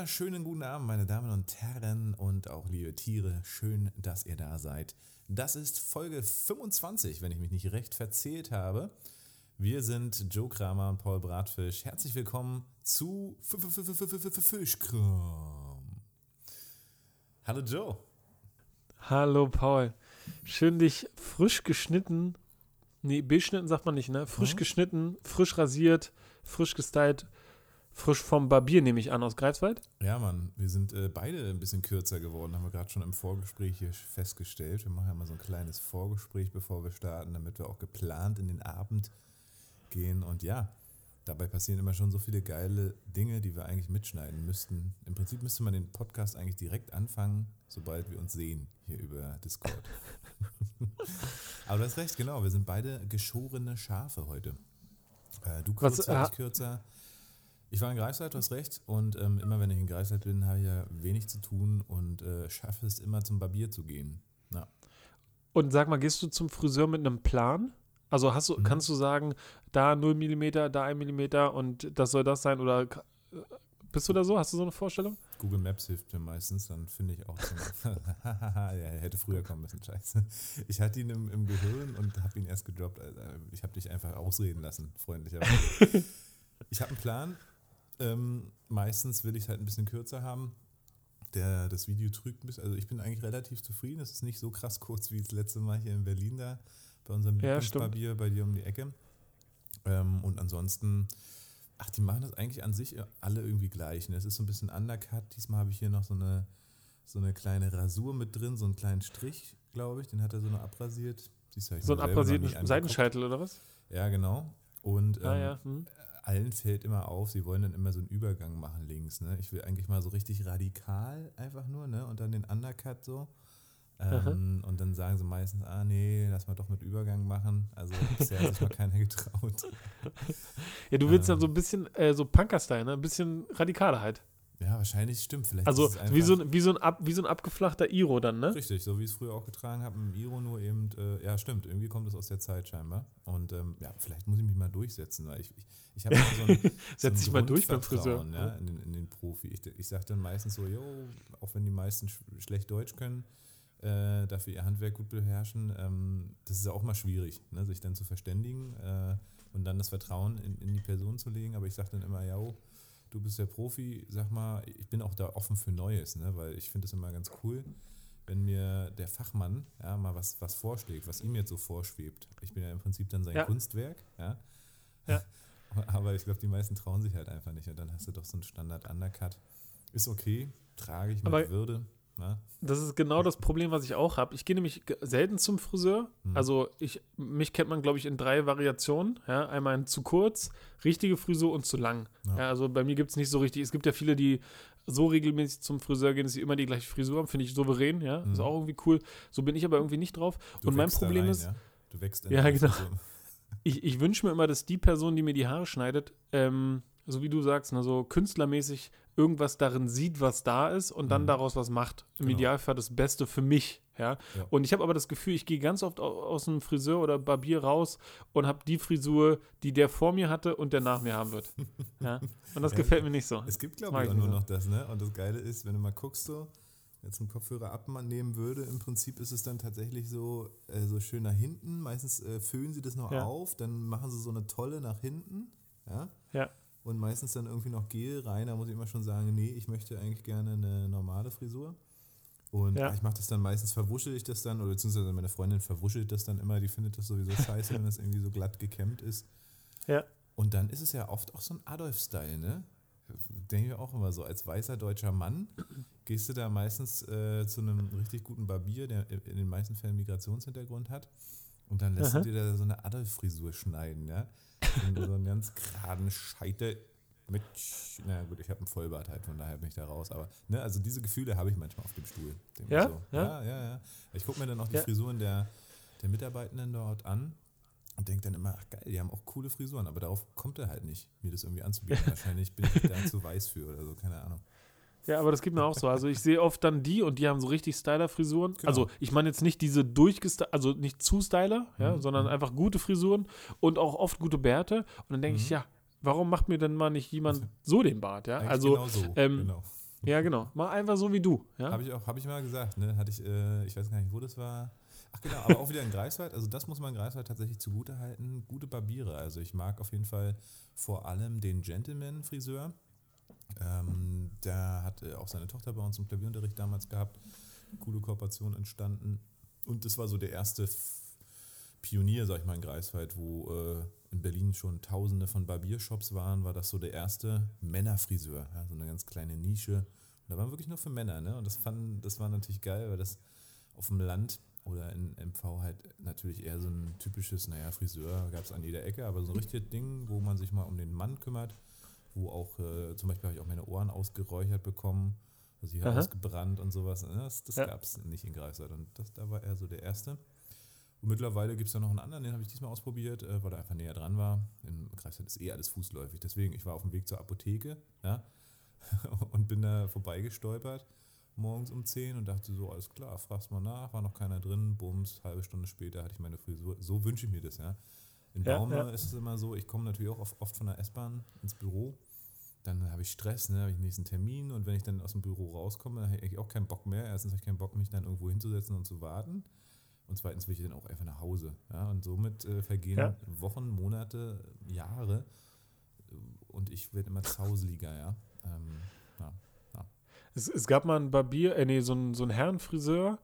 wunderschönen guten Abend, meine Damen und Herren und auch liebe Tiere. Schön, dass ihr da seid. Das ist Folge 25, wenn ich mich nicht recht verzählt habe. Wir sind Joe Kramer und Paul Bratfisch. Herzlich willkommen zu Fischkram. Hallo Joe. Hallo Paul. Schön dich frisch geschnitten. Nee, beschnitten sagt man nicht, ne? Frisch geschnitten, frisch rasiert, frisch gestylt frisch vom Barbier, nehme ich an, aus Greifswald. Ja, Mann, wir sind äh, beide ein bisschen kürzer geworden, haben wir gerade schon im Vorgespräch hier festgestellt. Wir machen ja mal so ein kleines Vorgespräch, bevor wir starten, damit wir auch geplant in den Abend gehen. Und ja, dabei passieren immer schon so viele geile Dinge, die wir eigentlich mitschneiden müssten. Im Prinzip müsste man den Podcast eigentlich direkt anfangen, sobald wir uns sehen hier über Discord. Aber du hast recht, genau. Wir sind beide geschorene Schafe heute. Äh, du kürzer, Was, äh, ich kürzer. Ich war in Greifswald, du hast recht. Und ähm, immer wenn ich in Greifswald bin, habe ich ja wenig zu tun und äh, schaffe es immer zum Barbier zu gehen. Ja. Und sag mal, gehst du zum Friseur mit einem Plan? Also hast du, mhm. kannst du sagen, da 0 mm, da 1 mm und das soll das sein? Oder äh, bist du da so? Hast du so eine Vorstellung? Google Maps hilft mir meistens, dann finde ich auch ja, er hätte früher kommen müssen, scheiße. Ich hatte ihn im, im Gehirn und habe ihn erst gedroppt. Ich habe dich einfach ausreden lassen, freundlicherweise. ich habe einen Plan, ähm, meistens will ich es halt ein bisschen kürzer haben. Der, das Video trügt ein bisschen. Also ich bin eigentlich relativ zufrieden. Es ist nicht so krass kurz wie das letzte Mal hier in Berlin da bei unserem ja, Lieblingsbarbier bei dir um die Ecke. Ähm, und ansonsten, ach, die machen das eigentlich an sich alle irgendwie gleich. Ne? Es ist so ein bisschen undercut. Diesmal habe ich hier noch so eine, so eine kleine Rasur mit drin, so einen kleinen Strich, glaube ich. Den hat er so noch abrasiert. Siehst du, so einen abrasierten Seitenscheitel oder was? Ja, genau. Und ah, ähm, ja. hm allen fällt immer auf, sie wollen dann immer so einen Übergang machen links. Ne? Ich will eigentlich mal so richtig radikal einfach nur, ne? Und dann den Undercut so. Ähm, und dann sagen sie meistens, ah nee, lass mal doch mit Übergang machen. Also bisher hat sich mal keiner getraut. ja, du willst ähm, dann so ein bisschen äh, so Punker-Style, ne? Ein bisschen radikaler halt. Ja, wahrscheinlich stimmt. Vielleicht also wie so, wie, so ein ab, wie so ein abgeflachter Iro dann, ne? Richtig, so wie ich es früher auch getragen habe, im Iro nur eben, äh, ja stimmt, irgendwie kommt es aus der Zeit scheinbar. Und ähm, ja, vielleicht muss ich mich mal durchsetzen, weil ich, ich, ich habe so ein Setz so dich mal durch beim Friseur. Ja, in, den, in den Profi. Ich, ich sage dann meistens so, jo, auch wenn die meisten sch schlecht Deutsch können, äh, dafür ihr Handwerk gut beherrschen, ähm, das ist ja auch mal schwierig, ne, sich dann zu verständigen äh, und dann das Vertrauen in, in die Person zu legen. Aber ich sage dann immer, ja, du bist der Profi, sag mal, ich bin auch da offen für Neues, ne? weil ich finde es immer ganz cool, wenn mir der Fachmann ja, mal was, was vorschlägt, was ihm jetzt so vorschwebt. Ich bin ja im Prinzip dann sein ja. Kunstwerk, ja. ja. Aber ich glaube, die meisten trauen sich halt einfach nicht. Und dann hast du doch so einen Standard-Undercut. Ist okay, trage ich mit Aber Würde. Ne? Das ist genau das Problem, was ich auch habe. Ich gehe nämlich selten zum Friseur. Mhm. Also ich, mich kennt man, glaube ich, in drei Variationen. Ja? Einmal in zu kurz, richtige Frisur und zu lang. Ja. Ja, also bei mir gibt es nicht so richtig. Es gibt ja viele, die so regelmäßig zum Friseur gehen, dass sie immer die gleiche Frisur haben. Finde ich souverän, ja. Mhm. Ist auch irgendwie cool. So bin ich aber irgendwie nicht drauf. Du und mein Problem rein, ist. Du wächst in Ja, genau. Ich, ich wünsche mir immer, dass die Person, die mir die Haare schneidet, ähm, so wie du sagst, ne, so künstlermäßig irgendwas darin sieht, was da ist und dann mhm. daraus was macht. Im genau. Idealfall das Beste für mich. Ja? ja. Und ich habe aber das Gefühl, ich gehe ganz oft aus dem Friseur oder Barbier raus und habe die Frisur, die der vor mir hatte und der nach mir haben wird. ja? Und das ja, gefällt mir nicht so. Es gibt, glaube ich, auch nur noch das. Ne? Und das Geile ist, wenn du mal guckst, so, jetzt einen Kopfhörer abnehmen würde, im Prinzip ist es dann tatsächlich so, äh, so schön nach hinten. Meistens äh, füllen sie das noch ja. auf, dann machen sie so eine tolle nach hinten. Ja. ja und meistens dann irgendwie noch Gel rein. Da muss ich immer schon sagen, nee, ich möchte eigentlich gerne eine normale Frisur. Und ja. ich mache das dann meistens, verwuschel ich das dann, oder beziehungsweise meine Freundin verwuschelt das dann immer, die findet das sowieso scheiße, wenn das irgendwie so glatt gekämmt ist. Ja. Und dann ist es ja oft auch so ein Adolf-Style, ne? Denke ich auch immer so, als weißer deutscher Mann gehst du da meistens äh, zu einem richtig guten Barbier, der in den meisten Fällen Migrationshintergrund hat. Und dann lässt Aha. du dir da so eine Adolf-Frisur schneiden, ja? Und so einen ganz geraden Scheitel mit, na gut, ich habe einen Vollbart halt, von daher bin ich da raus. Aber, ne, also diese Gefühle habe ich manchmal auf dem Stuhl. Ja? So. ja? Ja, ja, Ich gucke mir dann auch die ja. Frisuren der, der Mitarbeitenden dort an und denke dann immer, ach geil, die haben auch coole Frisuren, aber darauf kommt er halt nicht, mir das irgendwie anzubieten. Wahrscheinlich bin ich da zu weiß für oder so, keine Ahnung. Ja, aber das geht mir auch so. Also ich sehe oft dann die und die haben so richtig Styler-Frisuren. Genau. Also ich meine jetzt nicht diese durchgestylter, also nicht zu Styler, ja, mhm. sondern mhm. einfach gute Frisuren und auch oft gute Bärte. Und dann denke mhm. ich, ja, warum macht mir denn mal nicht jemand so den Bart, ja? Eigentlich also genau so. Ähm, genau. Ja, genau. Mach einfach so wie du. Ja? Habe ich auch, habe ich mal gesagt, ne? Hatte ich, äh, ich weiß gar nicht, wo das war. Ach genau, aber auch wieder in Greifswald. Also das muss man in Greifswald tatsächlich zugute halten. Gute Barbiere. Also ich mag auf jeden Fall vor allem den Gentleman-Friseur. Ähm, der hat äh, auch seine Tochter bei uns im Klavierunterricht damals gehabt. Coole Kooperation entstanden. Und das war so der erste Pionier, sag ich mal, in Greifswald, wo äh, in Berlin schon tausende von Barbiershops waren, war das so der erste Männerfriseur. Ja, so eine ganz kleine Nische. Und da waren wirklich nur für Männer, ne? Und das fand, das war natürlich geil, weil das auf dem Land oder in MV halt natürlich eher so ein typisches, naja, Friseur gab es an jeder Ecke, aber so ein richtiges Ding, wo man sich mal um den Mann kümmert, wo auch, äh, zum Beispiel habe ich auch meine Ohren ausgeräuchert bekommen, also hier Aha. ausgebrannt und sowas. Ne? Das, das Ja. gab es nicht in Greifswald und das, da war er so der Erste. Und mittlerweile gibt es ja noch einen anderen, den habe ich diesmal ausprobiert, äh, weil er einfach näher dran war. In Greifswald ist eh alles fußläufig. Deswegen, ich war auf dem Weg zur Apotheke ja, und bin da vorbeigestolpert morgens um 10 und dachte so, alles klar, fragst mal nach, war noch keiner drin, bums, halbe Stunde später hatte ich meine Frisur. So wünsche ich mir das, ja. In Ja, Baume ja. ist es immer so, ich komme natürlich auch oft, von der S-Bahn ins Büro, dann habe ich Stress, ne, habe ich den nächsten Termin und wenn ich dann aus dem Büro rauskomme, dann habe ich auch keinen Bock mehr. Erstens habe ich keinen Bock, mich dann irgendwo hinzusetzen und zu warten. Und zweitens will ich dann auch einfach nach Hause. Ja, und somit äh, vergehen Ja. Wochen, Monate, Jahre äh, und ich werde immer zauseliger, ja. Ähm, ja. Es, es gab mal einen Barbier, äh, nee, so einen, so einen Herrenfriseur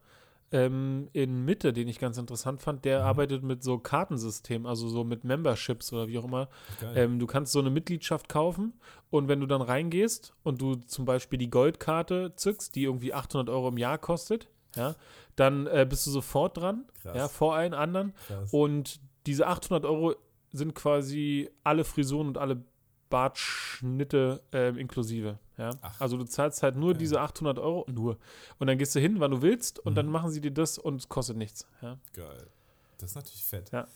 ähm, in Mitte, den ich ganz interessant fand. Der Mhm. arbeitet mit so Kartensystemen, also so mit Memberships oder wie auch immer. Ähm, du kannst so eine Mitgliedschaft kaufen und wenn du dann reingehst und du zum Beispiel die Goldkarte zückst, die irgendwie 800 Euro im Jahr kostet, ja, dann äh, bist du sofort dran, Krass. ja, vor allen anderen. Krass. Und diese 800 Euro sind quasi alle Frisuren und alle Bartschnitte ähm, inklusive. Ja? Ach. Also du zahlst halt nur Geil. diese 800 Euro, nur. Und dann gehst du hin, wann du willst und Mhm. dann machen sie dir das und es kostet nichts. Ja? Geil. Das ist natürlich fett. Ja.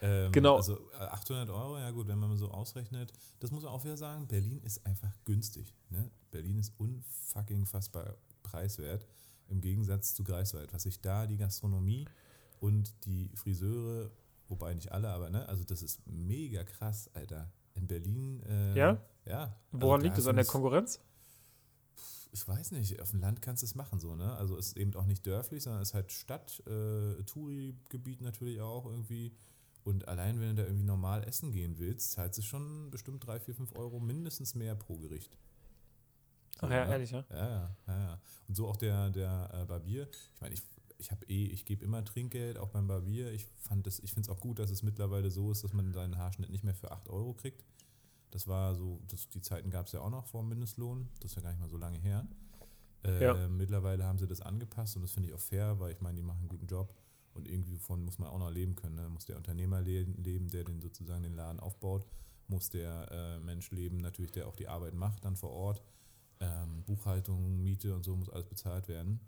Ähm, Genau. Also äh, 800 Euro, ja gut, wenn man mal so ausrechnet. Das muss man auch wieder sagen, Berlin ist einfach günstig. Ne? Berlin ist unfucking fassbar preiswert im Gegensatz zu Greifswald. Was sich da die Gastronomie und die Friseure, wobei nicht alle, aber ne, also das ist mega krass, Alter. In Berlin, äh, Ja? Ja. Woran also liegt es? An der Konkurrenz? Ich weiß nicht, auf dem Land kannst du es machen so, ne? Also es ist eben auch nicht dörflich, sondern es ist halt Stadt, äh, Touri-Gebiet natürlich auch irgendwie. Und allein wenn du da irgendwie normal essen gehen willst, zahlst du schon bestimmt 3, 4, 5 Euro mindestens mehr pro Gericht. So, Ach ja, ne? ehrlich, ja. Ja, ja, ja, ja. Und so auch der, der äh, Barbier. Ich meine, ich, ich habe eh, ich gebe immer Trinkgeld, auch beim Barbier. Ich fand das, ich finde es auch gut, dass es mittlerweile so ist, dass man seinen Haarschnitt nicht mehr für 8 Euro kriegt. Das war so, das, die Zeiten gab es ja auch noch vor dem Mindestlohn. Das ist ja gar nicht mal so lange her. Äh, Ja. Mittlerweile haben sie das angepasst und das finde ich auch fair, weil ich meine, die machen einen guten Job und irgendwie von muss man auch noch leben können. Ne? Muss der Unternehmer le leben, der den sozusagen den Laden aufbaut, muss der äh, Mensch leben, natürlich, der auch die Arbeit macht, dann vor Ort. Ähm, Buchhaltung, Miete und so muss alles bezahlt werden.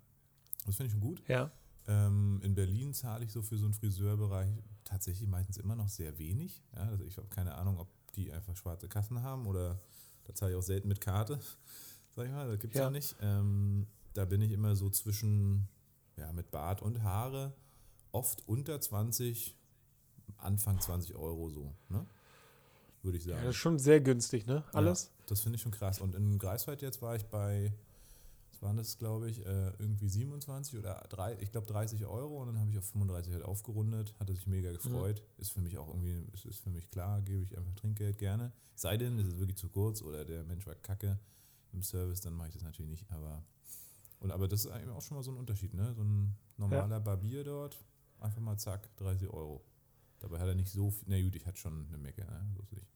Das finde ich schon gut. Ja. Ähm, in Berlin zahle ich so für so einen Friseurbereich tatsächlich meistens immer noch sehr wenig. Ja, also ich habe keine Ahnung, ob die einfach schwarze Kassen haben oder da zahle ich auch selten mit Karte, sag ich mal, das gibt es ja. Ja. nicht. Ähm, da bin ich immer so zwischen, ja, mit Bart und Haare, oft unter 20, Anfang 20 Euro so, ne? Würde ich ja, sagen. das ist schon sehr günstig, ne? Alles? Ja, das finde ich schon krass. Und in Greifswald jetzt war ich bei, waren das, glaube ich, äh, irgendwie 27 oder drei, ich glaube 30 Euro und dann habe ich auf 35 halt aufgerundet, hatte sich mega gefreut. Ist für mich auch irgendwie, ist, ist für mich klar, gebe ich einfach Trinkgeld gerne. Sei denn, es ist wirklich zu kurz oder der Mensch war kacke im Service, dann mache ich das natürlich nicht. Aber, und, aber das ist eigentlich auch schon mal so ein Unterschied, ne? So ein normaler Barbier dort, einfach mal zack, 30 Euro. Dabei hat er nicht so viel, na gut, ich hatte schon eine Mecke, ne? So ist nicht.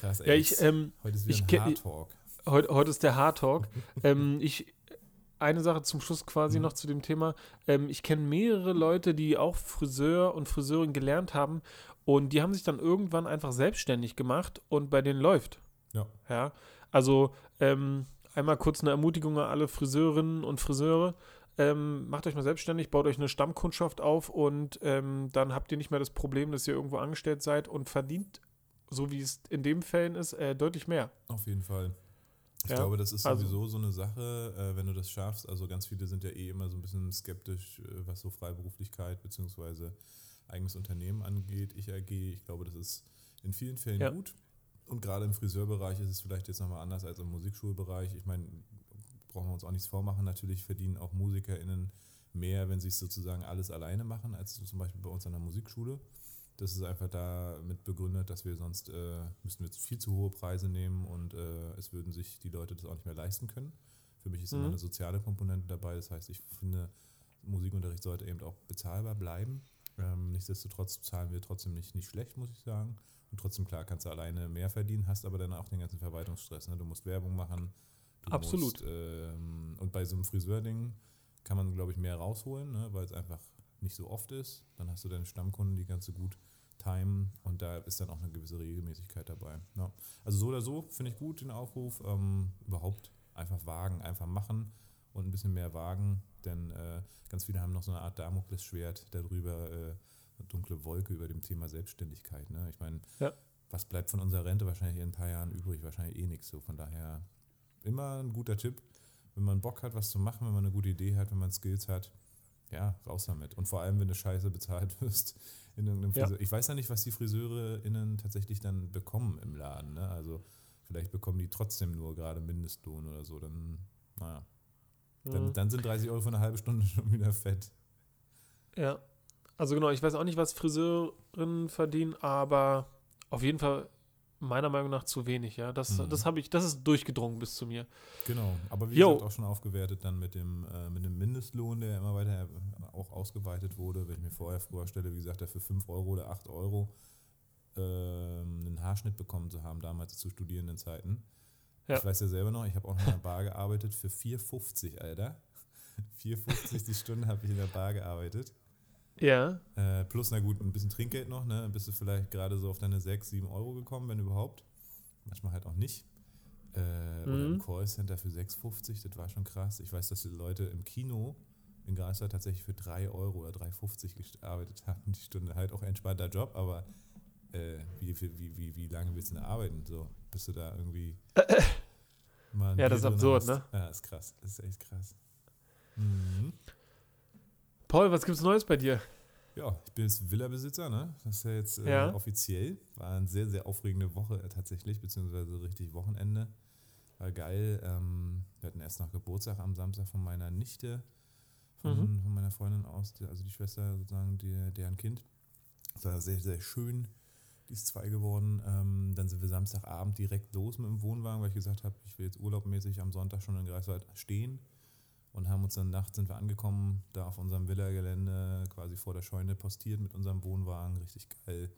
Krass, ey. Ja, ich, ähm, Heute ist ich wieder ein ke- Hard-Talk. Heute, heute ist der Hard Talk. ähm, ich, eine Sache zum Schluss quasi Mhm. noch zu dem Thema. Ähm, ich kenne mehrere Leute, die auch Friseur und Friseurin gelernt haben und die haben sich dann irgendwann einfach selbstständig gemacht und bei denen läuft. Ja. Ja. Also ähm, einmal kurz eine Ermutigung an alle Friseurinnen und Friseure. Ähm, macht euch mal selbstständig, baut euch eine Stammkundschaft auf und ähm, dann habt ihr nicht mehr das Problem, dass ihr irgendwo angestellt seid und verdient, so wie es in dem Fällen ist, äh, deutlich mehr. Auf jeden Fall. Ich Ja, glaube, das ist also- sowieso so eine Sache, äh, wenn du das schaffst. Also ganz viele sind ja eh immer so ein bisschen skeptisch, äh, was so Freiberuflichkeit bzw. eigenes Unternehmen angeht. Ich AG, ich glaube, das ist in vielen Fällen Ja. gut. Und gerade im Friseurbereich ist es vielleicht jetzt nochmal anders als im Musikschulbereich. Ich meine, brauchen wir uns auch nichts vormachen. Natürlich verdienen auch MusikerInnen mehr, wenn sie es sozusagen alles alleine machen, als zum Beispiel bei uns an der Musikschule. Das ist einfach damit begründet, dass wir sonst äh, müssten wir viel zu hohe Preise nehmen und äh, es würden sich die Leute das auch nicht mehr leisten können. Für mich ist mhm. immer eine soziale Komponente dabei. Das heißt, ich finde, Musikunterricht sollte eben auch bezahlbar bleiben. Ähm, nichtsdestotrotz zahlen wir trotzdem nicht, nicht schlecht, muss ich sagen. Und trotzdem, klar, kannst du alleine mehr verdienen, hast aber dann auch den ganzen Verwaltungsstress. Ne? Du musst Werbung machen. Absolut. Musst, ähm, und bei so einem Friseurding kann man, glaube ich, mehr rausholen, ne? weil es einfach nicht so oft ist. Dann hast du deine Stammkunden, die kannst du gut timen und da ist dann auch eine gewisse Regelmäßigkeit dabei. Ja. Also so oder so finde ich gut den Aufruf. Ähm, überhaupt einfach wagen, einfach machen und ein bisschen mehr wagen, denn äh, ganz viele haben noch so eine Art Damoklesschwert darüber, äh, eine dunkle Wolke über dem Thema Selbstständigkeit. Ne? Ich meine, ja. was bleibt von unserer Rente wahrscheinlich in ein paar Jahren übrig? Wahrscheinlich eh nichts. So von daher immer ein guter Tipp, wenn man Bock hat, was zu machen, wenn man eine gute Idee hat, wenn man Skills hat, ja, raus damit. Und vor allem, wenn du scheiße bezahlt wirst in irgendeinem Friseur. Ja. Ich weiß ja nicht, was die FriseurInnen tatsächlich dann bekommen im Laden. Ne? Also vielleicht bekommen die trotzdem nur gerade Mindestlohn oder so. Dann, naja. Dann, mhm. dann sind 30 Euro für eine halbe Stunde schon wieder fett. Ja. Also genau, ich weiß auch nicht, was Friseurinnen verdienen, aber auf jeden Fall meiner Meinung nach zu wenig, ja. Das, mhm. das habe ich, das ist durchgedrungen bis zu mir. Genau, aber wie Yo. gesagt, auch schon aufgewertet dann mit dem, äh, mit dem Mindestlohn, der immer weiter äh, auch ausgeweitet wurde. Wenn ich mir vorher vorstelle, wie gesagt, für 5 Euro oder 8 Euro äh, einen Haarschnitt bekommen zu haben, damals zu Studierendenzeiten. Ja. Ich weiß ja selber noch, ich habe auch noch in der Bar gearbeitet für 4,50, Alter. 4,50 die Stunde habe ich in der Bar gearbeitet. Ja. Äh, plus, na gut, ein bisschen Trinkgeld noch, ne? Dann bist du vielleicht gerade so auf deine 6, 7 Euro gekommen, wenn überhaupt. Manchmal halt auch nicht. Äh, mhm. Oder im Callcenter für 6,50, das war schon krass. Ich weiß, dass die Leute im Kino in Greifswald tatsächlich für 3 Euro oder 3,50 gearbeitet haben, die Stunde. Halt auch ein entspannter Job, aber äh, wie, wie, wie, wie lange willst du denn arbeiten? So, bist du da irgendwie. ja, das ist absurd, hast. ne? Ja, ist krass. Das ist echt krass. Mhm. Paul, was gibt's Neues bei dir? Ja, ich bin jetzt Villa-Besitzer, ne? Das ist ja jetzt äh, ja. offiziell. War eine sehr, sehr aufregende Woche äh, tatsächlich, beziehungsweise richtig Wochenende. War geil. Ähm, wir hatten erst noch Geburtstag am Samstag von meiner Nichte, von, mhm. von meiner Freundin aus, also die Schwester sozusagen, die, deren Kind. Das war sehr, sehr schön. Die ist zwei geworden. Ähm, dann sind wir Samstagabend direkt los mit dem Wohnwagen, weil ich gesagt habe, ich will jetzt urlaubmäßig am Sonntag schon in Greifswald stehen und haben uns dann nachts sind wir angekommen, da auf unserem Villa-Gelände, quasi vor der Scheune postiert mit unserem Wohnwagen, richtig geil.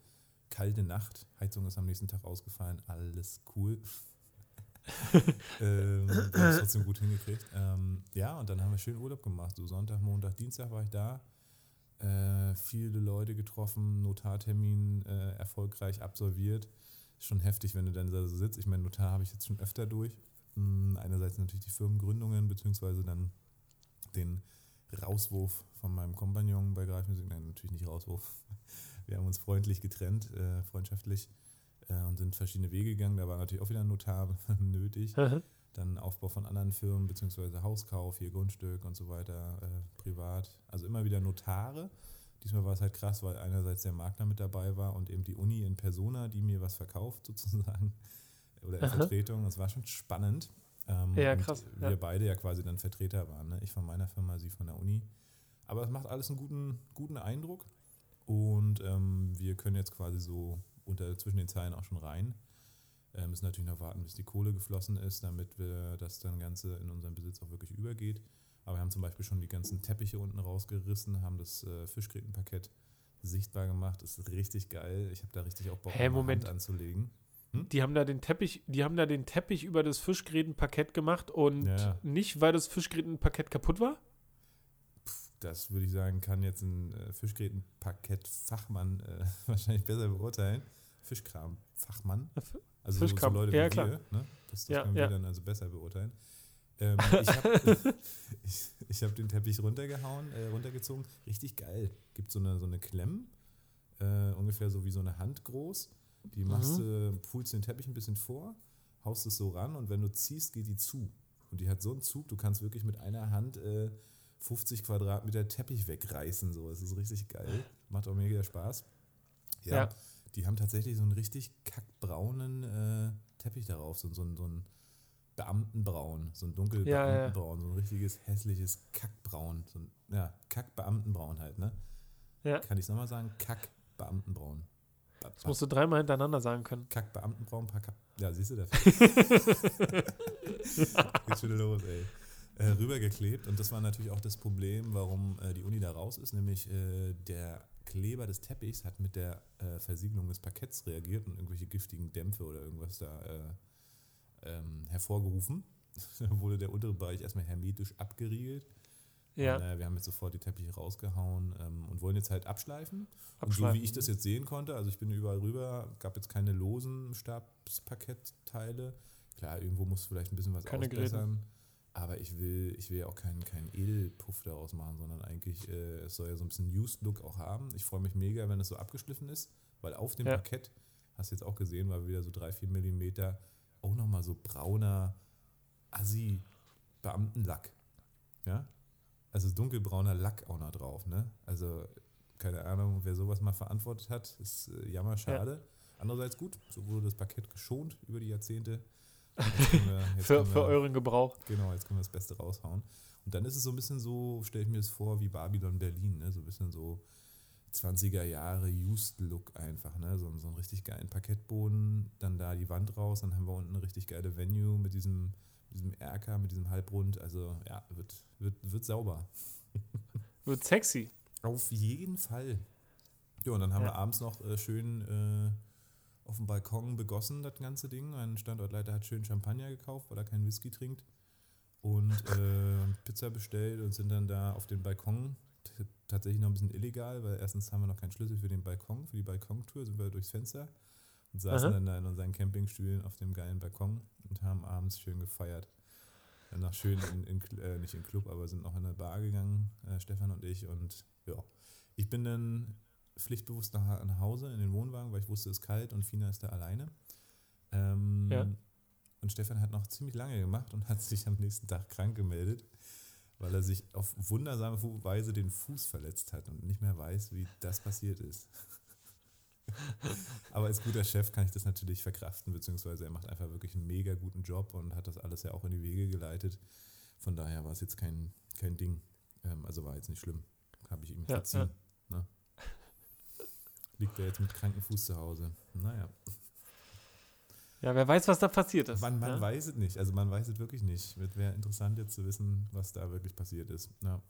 Kalte Nacht, Heizung ist am nächsten Tag ausgefallen, alles cool. ähm, haben es trotzdem gut hingekriegt. Ähm, ja, und dann haben wir schön Urlaub gemacht. So Sonntag, Montag, Dienstag war ich da. Äh, viele Leute getroffen, Notartermin äh, erfolgreich absolviert. schon heftig, wenn du dann da so sitzt. Ich meine, Notar habe ich jetzt schon öfter durch. Hm, einerseits natürlich die Firmengründungen, beziehungsweise dann den Rauswurf von meinem Kompagnon bei Greifmusik. Nein, natürlich nicht Rauswurf. Wir haben uns freundlich getrennt, äh, freundschaftlich äh, und sind verschiedene Wege gegangen. Da war natürlich auch wieder ein Notar nötig. Dann Aufbau von anderen Firmen, beziehungsweise Hauskauf, hier Grundstück und so weiter, äh, privat. Also immer wieder Notare. Diesmal war es halt krass, weil einerseits der Makler mit dabei war und eben die Uni in Persona, die mir was verkauft sozusagen. Oder in Aha. Vertretung. Das war schon spannend. Ähm, ja, krass. Wir ja. beide ja quasi dann Vertreter waren. Ne? Ich von meiner Firma, sie von der Uni. Aber es macht alles einen guten, guten Eindruck. Und ähm, wir können jetzt quasi so unter, zwischen den Zeilen auch schon rein. Äh, müssen natürlich noch warten, bis die Kohle geflossen ist, damit wir das dann Ganze in unseren Besitz auch wirklich übergeht. Aber wir haben zum Beispiel schon die ganzen Teppiche unten rausgerissen, haben das äh, Fischgrätenparkett sichtbar gemacht. Das ist richtig geil. Ich habe da richtig auch Bock, hey, Moment. Hand anzulegen. Hm? Die haben da den Teppich, die haben da den Teppich über das Fischgrätenparkett gemacht und ja. nicht, weil das Fischgrätenparkett kaputt war? das würde ich sagen, kann jetzt ein äh, Fischgrätenparkett-Fachmann äh, wahrscheinlich besser beurteilen. Fischkram-Fachmann. Also Fischkram. So, so Leute ja, wie klar. wir, ne? Das, das ja, können wir ja. dann also besser beurteilen. Ähm, ich habe ich, ich hab den Teppich runtergehauen, äh, runtergezogen. Richtig geil. Gibt so eine, so eine Klemm, äh, ungefähr so wie so eine Hand groß. Die machst du, mhm. pulst den Teppich ein bisschen vor, haust es so ran und wenn du ziehst, geht die zu. Und die hat so einen Zug, du kannst wirklich mit einer Hand äh, 50 Quadratmeter Teppich wegreißen. So. Das ist richtig geil. Macht auch mega Spaß. Ja. ja. Die haben tatsächlich so einen richtig kackbraunen äh, Teppich darauf, so, so, so ein Beamtenbraun, so ein dunkel Ja, ja. Beamtenbraun, so ein richtiges hässliches Kackbraun. So ein, ja, Kackbeamtenbraun halt, ne? Ja. Kann ich nochmal sagen? Kackbeamtenbraun. Das musst du dreimal hintereinander sagen können. Kackbeamtenbraun, paar Kack. Ja, siehst du das? Geht schon los, ey. Äh, rübergeklebt und das war natürlich auch das Problem, warum äh, die Uni da raus ist, nämlich äh, der Kleber des Teppichs hat mit der äh, Versiegelung des Parketts reagiert und irgendwelche giftigen Dämpfe oder irgendwas da äh, ähm, hervorgerufen. Da wurde der untere Bereich erstmal hermetisch abgeriegelt. Ja, Und, äh, wir haben jetzt sofort die Teppiche rausgehauen ähm, und wollen jetzt halt abschleifen. Und so abschleifen. wie ich das jetzt sehen konnte, also ich bin überall rüber, gab jetzt keine losen Stabsparkettteile. Klar, irgendwo muss vielleicht ein bisschen was Keine ausbessern. Aber ich will, ich will ja auch keinen, keinen Edelpuff daraus machen, sondern eigentlich, äh, es soll ja so ein bisschen Used-Look auch haben. Ich freue mich mega, wenn es so abgeschliffen ist, weil auf dem Ja. Parkett, hast du jetzt auch gesehen, war wieder so 3-4 Millimeter auch nochmal so brauner Assi-Beamtenlack. Ja? Also dunkelbrauner Lack auch noch drauf, ne? Also, keine Ahnung, wer sowas mal verantwortet hat, ist äh, jammerschade. Andererseits gut, so wurde das Parkett geschont über die Jahrzehnte. Wir, für, können für wir, euren Gebrauch. Genau, jetzt können wir das Beste raushauen. Und dann ist es so ein bisschen so, stelle ich mir das vor, wie Babylon Berlin, ne? So ein bisschen so 20er Jahre Used-Look einfach, ne? So, so einen richtig geilen Parkettboden, dann da die Wand raus, dann haben wir unten eine richtig geile Venue mit diesem, diesem Erker, mit diesem Halbrund. Also ja, wird, wird, wird sauber. Wird sexy. Auf jeden Fall. Ja, und dann haben Ja. wir abends noch äh, schön äh, auf dem Balkon begossen, das ganze Ding. Ein Standortleiter hat schön Champagner gekauft, weil er keinen Whisky trinkt. Und äh, Pizza bestellt und sind dann da auf den Balkon. T tatsächlich noch ein bisschen illegal, weil erstens haben wir noch keinen Schlüssel für den Balkon, für die Balkontour, sind wir durchs Fenster und saßen Aha. dann da in unseren Campingstühlen auf dem geilen Balkon und haben abends schön gefeiert. Dann noch schön in, in äh, nicht in Club, aber sind noch in eine Bar gegangen, äh, Stefan und ich. Und ja, ich bin dann pflichtbewusst nach, nach Hause in den Wohnwagen, weil ich wusste, es ist kalt und Fina ist da alleine. Ähm, Ja. Und Stefan hat noch ziemlich lange gemacht und hat sich am nächsten Tag krank gemeldet, weil er sich auf wundersame Weise den Fuß verletzt hat und nicht mehr weiß, wie das passiert ist. Aber als guter Chef kann ich das natürlich verkraften, beziehungsweise er macht einfach wirklich einen mega guten Job und hat das alles ja auch in die Wege geleitet. Von daher war es jetzt kein, kein Ding. Ähm, also war jetzt nicht schlimm. Habe ich ihm Ja, verziehen. Ne? Liegt er jetzt mit krankem Fuß zu Hause. Naja. Ja, wer weiß, was da passiert ist. Man, man ja? weiß es nicht. Also man weiß es wirklich nicht. Wird wäre interessant jetzt zu wissen, was da wirklich passiert ist. Ja.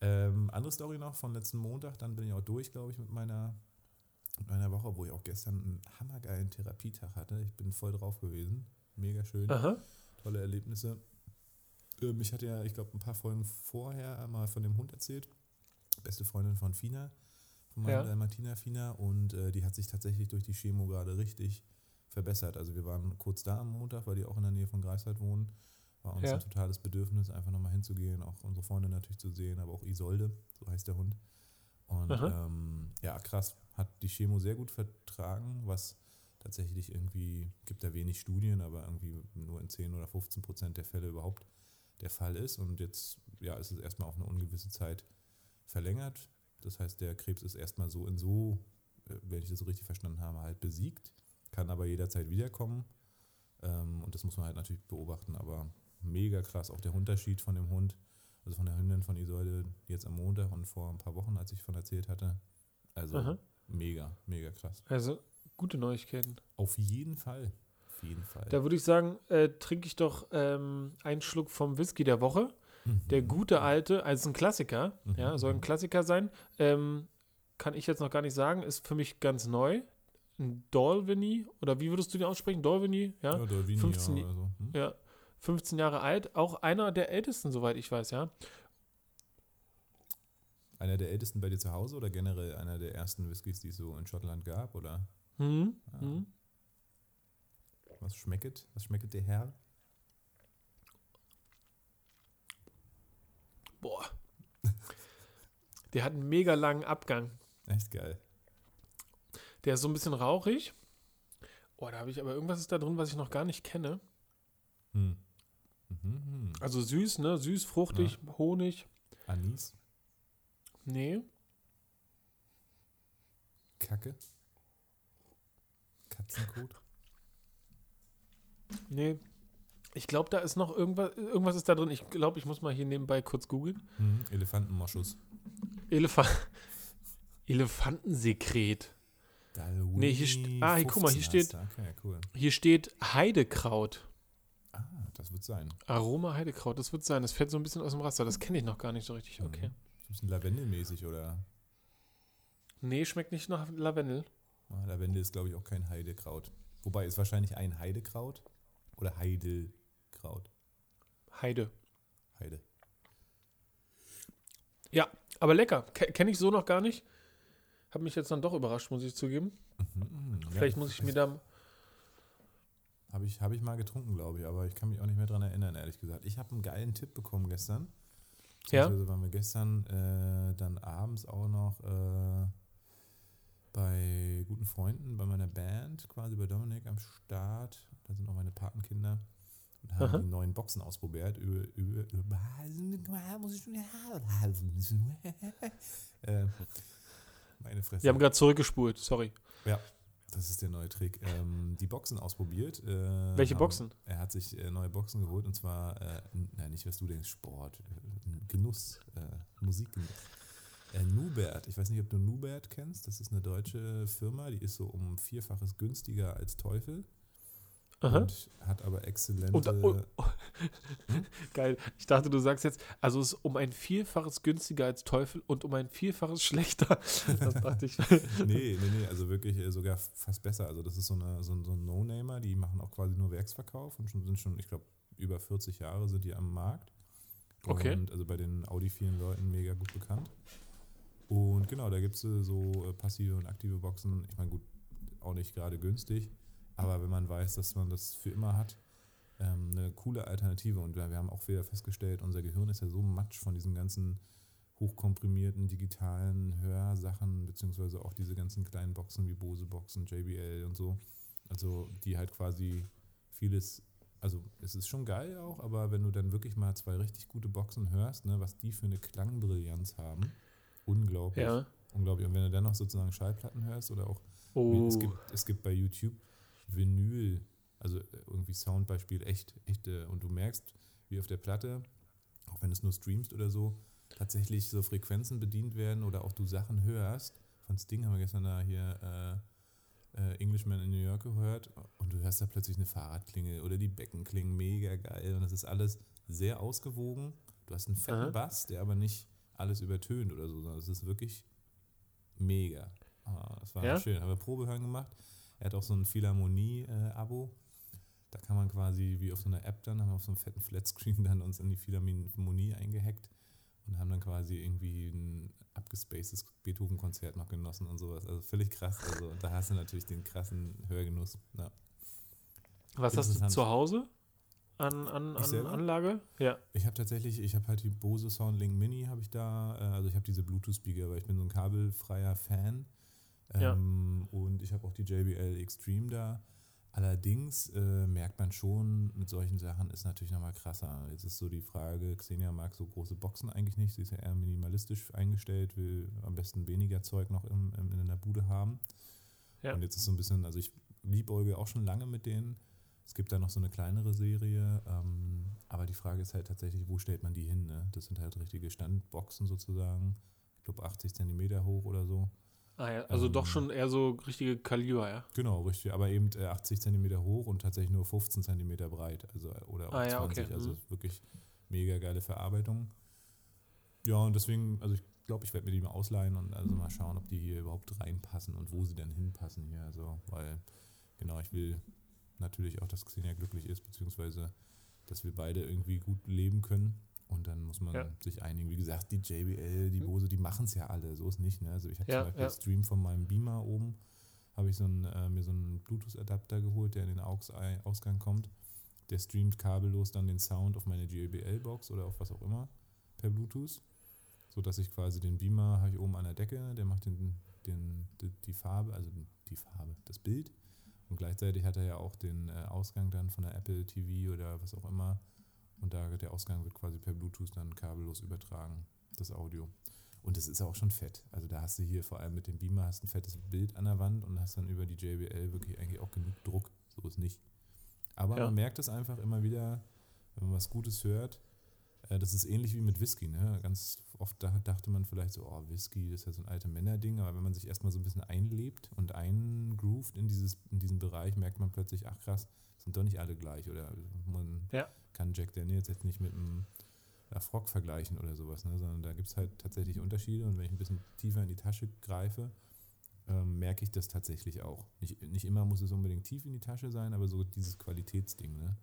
Ähm, andere Story noch von letzten Montag, dann bin ich auch durch, glaube ich, mit meiner, mit meiner Woche, wo ich auch gestern einen hammergeilen Therapietag hatte. Ich bin voll drauf gewesen. Mega schön. Aha. Tolle Erlebnisse. Ähm, ich hatte ja, ich glaube, ein paar Folgen vorher mal von dem Hund erzählt. Beste Freundin von Fina, von meiner Ja. Dalmatiner Fina. Und äh, die hat sich tatsächlich durch die Chemo gerade richtig verbessert. Also wir waren kurz da am Montag, weil die auch in der Nähe von Greifswald wohnen. War uns Ja. ein totales Bedürfnis, einfach nochmal hinzugehen, auch unsere Freunde natürlich zu sehen, aber auch Isolde, so heißt der Hund. Und ähm, ja, krass, hat die Chemo sehr gut vertragen, was tatsächlich irgendwie, gibt da wenig Studien, aber irgendwie nur in 10 oder 15 Prozent der Fälle überhaupt der Fall ist. Und jetzt ja, ist es erstmal auf eine ungewisse Zeit verlängert. Das heißt, der Krebs ist erstmal so in so, äh, wenn ich das so richtig verstanden habe, halt besiegt, kann aber jederzeit wiederkommen. Ähm, und das muss man halt natürlich beobachten, aber mega krass. Auch der Unterschied von dem Hund, also von der Hündin von Isolde jetzt am Montag und vor ein paar Wochen, als ich von erzählt hatte. Also Aha. Mega, mega krass. Also, gute Neuigkeiten. Auf jeden Fall. Auf jeden Fall. Da würde ich sagen, äh, trinke ich doch ähm, einen Schluck vom Whisky der Woche. Mhm. Der gute alte, also ein Klassiker, Mhm. ja, soll ein Klassiker sein. Ähm, kann ich jetzt noch gar nicht sagen, ist für mich ganz neu. Ein Dalwhinnie, oder wie würdest du den aussprechen? Dalwhinnie, ja? ja, Dolvini, 15 ja, also, hm? Ja, 15 Jahre alt, auch einer der ältesten, soweit ich weiß, ja. Einer der ältesten bei dir zu Hause oder generell einer der ersten Whiskys, die es so in Schottland gab? Oder Hm? Ah. Hm? was schmecket? Was schmecket der Herr? Boah. Der hat einen mega langen Abgang. Echt geil. Der ist so ein bisschen rauchig. Oh, da habe ich aber irgendwas ist da drin, was ich noch gar nicht kenne. Hm. Mhm, hm. Also süß, ne? Süß, fruchtig, Honig. Anis, Nee. Kacke. Katzenkot? Nee. Ich glaube, da ist noch irgendwas, irgendwas ist da drin. Ich glaube, ich muss mal hier nebenbei kurz googeln. Mhm. Elefantenmoschus. Elefa Elefantensekret. Nee, hier ah, hier, guck mal, hier 15 steht-. Okay, cool. Hier steht Heidekraut. Ah, das wird sein. Aroma Heidekraut, das wird sein. Das fällt so ein bisschen aus dem Raster. Das kenne ich noch gar nicht so richtig. Okay. Mhm. Ein bisschen lavendelmäßig oder? Nee, schmeckt nicht nach Lavendel. Ah, Lavendel ist, glaube ich, auch kein Heidekraut. Wobei ist wahrscheinlich ein Heidekraut oder Heidelkraut. Heide. Heide. Ja, aber lecker. Kenne ich so noch gar nicht. Hat mich jetzt dann doch überrascht, muss ich zugeben. Mhm, mhm. Ja, Vielleicht muss ich mir da. Habe ich, hab ich mal getrunken, glaube ich, aber ich kann mich auch nicht mehr dran erinnern, ehrlich gesagt. Ich habe einen geilen Tipp bekommen gestern. Ja? Beziehungsweise waren wir gestern äh, dann abends auch noch äh, bei guten Freunden, bei meiner Band, quasi bei Dominik am Start. Da sind auch meine Patenkinder. Und haben Aha. die neuen Boxen ausprobiert. Über, über, über, äh, meine Fresse. Wir haben gerade zurückgespult, sorry. Das ist der neue Trick. Ähm, die Boxen ausprobiert. Äh, Welche Boxen? Er hat sich äh, neue Boxen geholt und zwar, äh, nein, nicht was du denkst, Sport, äh, Genuss, äh, Musikgenuss. Äh, Nubert, ich weiß nicht, ob du Nubert kennst. Das ist eine deutsche Firma, die ist so um Vierfaches günstiger als Teufel Aha. und hat aber exzellente. Und, oh, oh. Geil. Ich dachte, du sagst jetzt, also es ist um ein Vielfaches günstiger als Teufel und um ein Vielfaches schlechter. Das dachte ich. nee, nee, nee, also wirklich äh, sogar fast besser. Also das ist so, eine, so, ein- so ein No-Namer, die machen auch quasi nur Werksverkauf und schon, sind schon, ich glaube, über 40 Jahre sind die am Markt. Okay. Und also bei den audiphilen Leuten mega gut bekannt. Und genau, da gibt es so äh, passive und aktive Boxen. Ich meine, gut, auch nicht gerade günstig, aber wenn man weiß, dass man das für immer hat, ähm, eine coole Alternative. Und wir, haben auch wieder festgestellt, unser Gehirn ist ja so matsch von diesen ganzen hochkomprimierten digitalen Hörsachen, beziehungsweise auch diese ganzen kleinen Boxen wie Bose-Boxen, JBL und so. Also die halt quasi vieles, also es ist schon geil auch, aber wenn du dann wirklich mal zwei richtig gute Boxen hörst, ne, was die für eine Klangbrillanz haben, unglaublich. Ja. Unglaublich. Und wenn du dann noch sozusagen Schallplatten hörst oder auch Oh. es, gibt, es gibt bei YouTube Vinyl, also äh, irgendwie Soundbeispiel, echt, echte. Und du merkst, wie auf der Platte, auch wenn du es nur streamst oder so, tatsächlich so Frequenzen bedient werden oder auch du Sachen hörst. Von Sting haben wir gestern da hier äh, äh, Englishman in New York gehört und du hörst da plötzlich eine Fahrradklingel oder die Becken klingen mega geil und das ist alles sehr ausgewogen. Du hast einen fetten Aha. Bass, der aber nicht alles übertönt oder so, sondern es ist wirklich mega. Ah, das war Ja? schön. Haben wir Probehören gemacht. Er hat auch so ein Philharmonie-Abo. Da kann man quasi wie auf so einer App dann, haben wir auf so einem fetten Flatscreen dann uns in die Philharmonie eingehackt und haben dann quasi irgendwie ein abgespacedes Beethoven-Konzert noch genossen und sowas. Also völlig krass. Also da hast du natürlich den krassen Hörgenuss. Ja. Was hast du zu Hause an, an, an? Anlage? Ja. Ich habe tatsächlich, ich habe halt die Bose Soundlink Mini habe ich da, äh, also ich habe diese Bluetooth-Speaker, weil ich bin so ein kabelfreier Fan. Ja. Ähm, Und ich habe auch die JBL Extreme da. Allerdings äh, merkt man schon, mit solchen Sachen ist natürlich nochmal krasser. Jetzt ist so die Frage, Xenia mag so große Boxen eigentlich nicht, sie ist ja eher minimalistisch eingestellt, will am besten weniger Zeug noch im, im, in der Bude haben. Ja. Und jetzt ist so ein bisschen, also ich liebäuge auch schon lange mit denen. Es gibt da noch so eine kleinere Serie, ähm, aber die Frage ist halt tatsächlich, wo stellt man die hin? Ne? Das sind halt richtige Standboxen sozusagen, ich glaube 80 Zentimeter hoch oder so. Ah ja, also Ähm, doch schon eher so richtige Kaliber, ja. Genau, richtig, aber eben äh, 80 Zentimeter hoch und tatsächlich nur 15 Zentimeter breit, also oder auch Ah ja, 20, okay, also mhm. wirklich mega geile Verarbeitung. Ja, und deswegen, also ich glaube, ich werde mir die mal ausleihen und also mal schauen, ob die hier überhaupt reinpassen und wo sie dann hinpassen hier, also, weil, genau, ich will natürlich auch, dass Xenia glücklich ist, beziehungsweise, dass wir beide irgendwie gut leben können. Und dann muss man Ja. sich einigen. Wie gesagt, die JBL, die Bose, die machen es ja alle. So ist nicht. Ne? Also ich habe Ja, zum Beispiel ja. Stream von meinem Beamer oben, habe ich so einen, äh, mir so einen Bluetooth-Adapter geholt, der in den AUX-Ausgang kommt. Der streamt kabellos dann den Sound auf meine JBL-Box oder auf was auch immer per Bluetooth. So dass ich quasi den Beamer habe ich oben an der Decke, der macht den, den, die, die Farbe, also die Farbe, das Bild. Und gleichzeitig hat er ja auch den äh, Ausgang dann von der Apple TV oder was auch immer. Und da der Ausgang wird quasi per Bluetooth dann kabellos übertragen, das Audio. Und es ist auch schon fett. Also da hast du hier vor allem mit dem Beamer hast ein fettes Bild an der Wand und hast dann über die JBL wirklich eigentlich auch genug Druck. So ist nicht. Aber Ja. man merkt es einfach immer wieder, wenn man was Gutes hört. Äh, das ist ähnlich wie mit Whisky. Ne? Ganz oft da, dachte man vielleicht so, oh, Whisky, das ist ja so ein alter Männerding. Aber wenn man sich erstmal so ein bisschen einlebt und eingroovt in, dieses, in diesen Bereich, merkt man plötzlich, ach krass, sind doch nicht alle gleich. Oder man Ja. Kann Jack Daniels jetzt nicht mit einem Frog vergleichen oder sowas, ne? sondern da gibt es halt tatsächlich Unterschiede. Und wenn ich ein bisschen tiefer in die Tasche greife, ähm, merke ich das tatsächlich auch. Nicht, nicht immer muss es unbedingt tief in die Tasche sein, aber so dieses Qualitätsding, ne?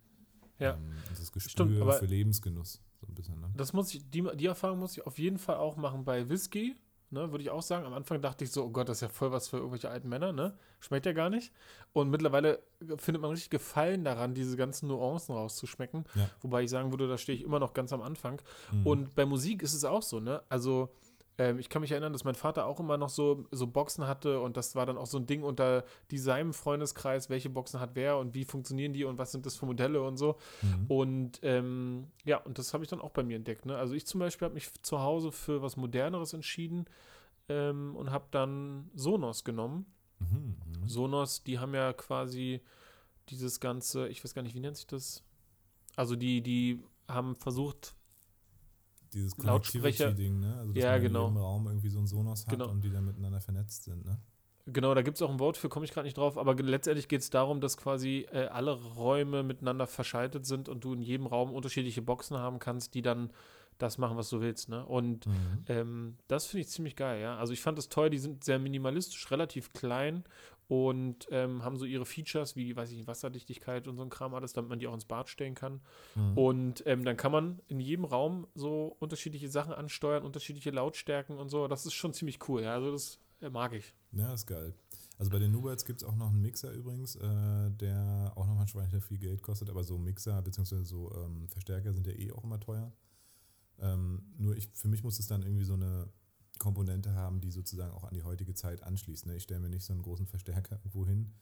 Ja. Ähm, dieses Gespür Stimmt, für Lebensgenuss, so ein bisschen, ne? Das muss ich, die, die Erfahrung muss ich auf jeden Fall auch machen bei Whisky. Ne, würde ich auch sagen. Am Anfang dachte ich so, oh Gott, das ist ja voll was für irgendwelche alten Männer, ne? Schmeckt ja gar nicht. Und mittlerweile findet man richtig Gefallen daran, diese ganzen Nuancen rauszuschmecken. Ja. Wobei ich sagen würde, da stehe ich immer noch ganz am Anfang. Mhm. Und bei Musik ist es auch so, ne? Also, ähm, ich kann mich erinnern, dass mein Vater auch immer noch so, so Boxen hatte und das war dann auch so ein Ding unter die seinem Freundeskreis, welche Boxen hat wer und wie funktionieren die und was sind das für Modelle und so. Mhm. Und ähm, ja, und das habe ich dann auch bei mir entdeckt. Ne? Also ich zum Beispiel habe mich zu Hause für was Moderneres entschieden ähm, und habe dann Sonos genommen. Mhm. Mhm. Sonos, die haben ja quasi dieses ganze, ich weiß gar nicht, wie nennt sich das? Also die, die haben versucht, Dieses Lautsprecher- Connectivity-Ding, ne? Also, dass Ja, man genau. in jedem Raum irgendwie so ein Sonos hat Genau. und die dann miteinander vernetzt sind, ne? Genau, da gibt es auch ein Wort für, komme ich gerade nicht drauf, aber letztendlich geht es darum, dass quasi äh, alle Räume miteinander verschaltet sind und du in jedem Raum unterschiedliche Boxen haben kannst, die dann das machen, was du willst. Ne? Und Mhm. ähm, das finde ich ziemlich geil, ja. Also ich fand das toll, die sind sehr minimalistisch, relativ klein und ähm, haben so ihre Features wie, weiß ich nicht, Wasserdichtigkeit und so ein Kram alles, damit man die auch ins Bad stellen kann. Mhm. Und ähm, dann kann man in jedem Raum so unterschiedliche Sachen ansteuern, unterschiedliche Lautstärken und so. Das ist schon ziemlich cool, ja. Also das äh, mag ich. Ja, ist geil. Also bei den Nubites gibt es auch noch einen Mixer übrigens, äh, der auch nochmal schweinlich viel Geld kostet, aber so Mixer bzw. so ähm, Verstärker sind ja eh auch immer teuer. Ähm, nur ich, für mich muss es dann irgendwie so eine Komponente haben, die sozusagen auch an die heutige Zeit anschließt. Ne? Ich stelle mir nicht so einen großen Verstärker irgendwo hin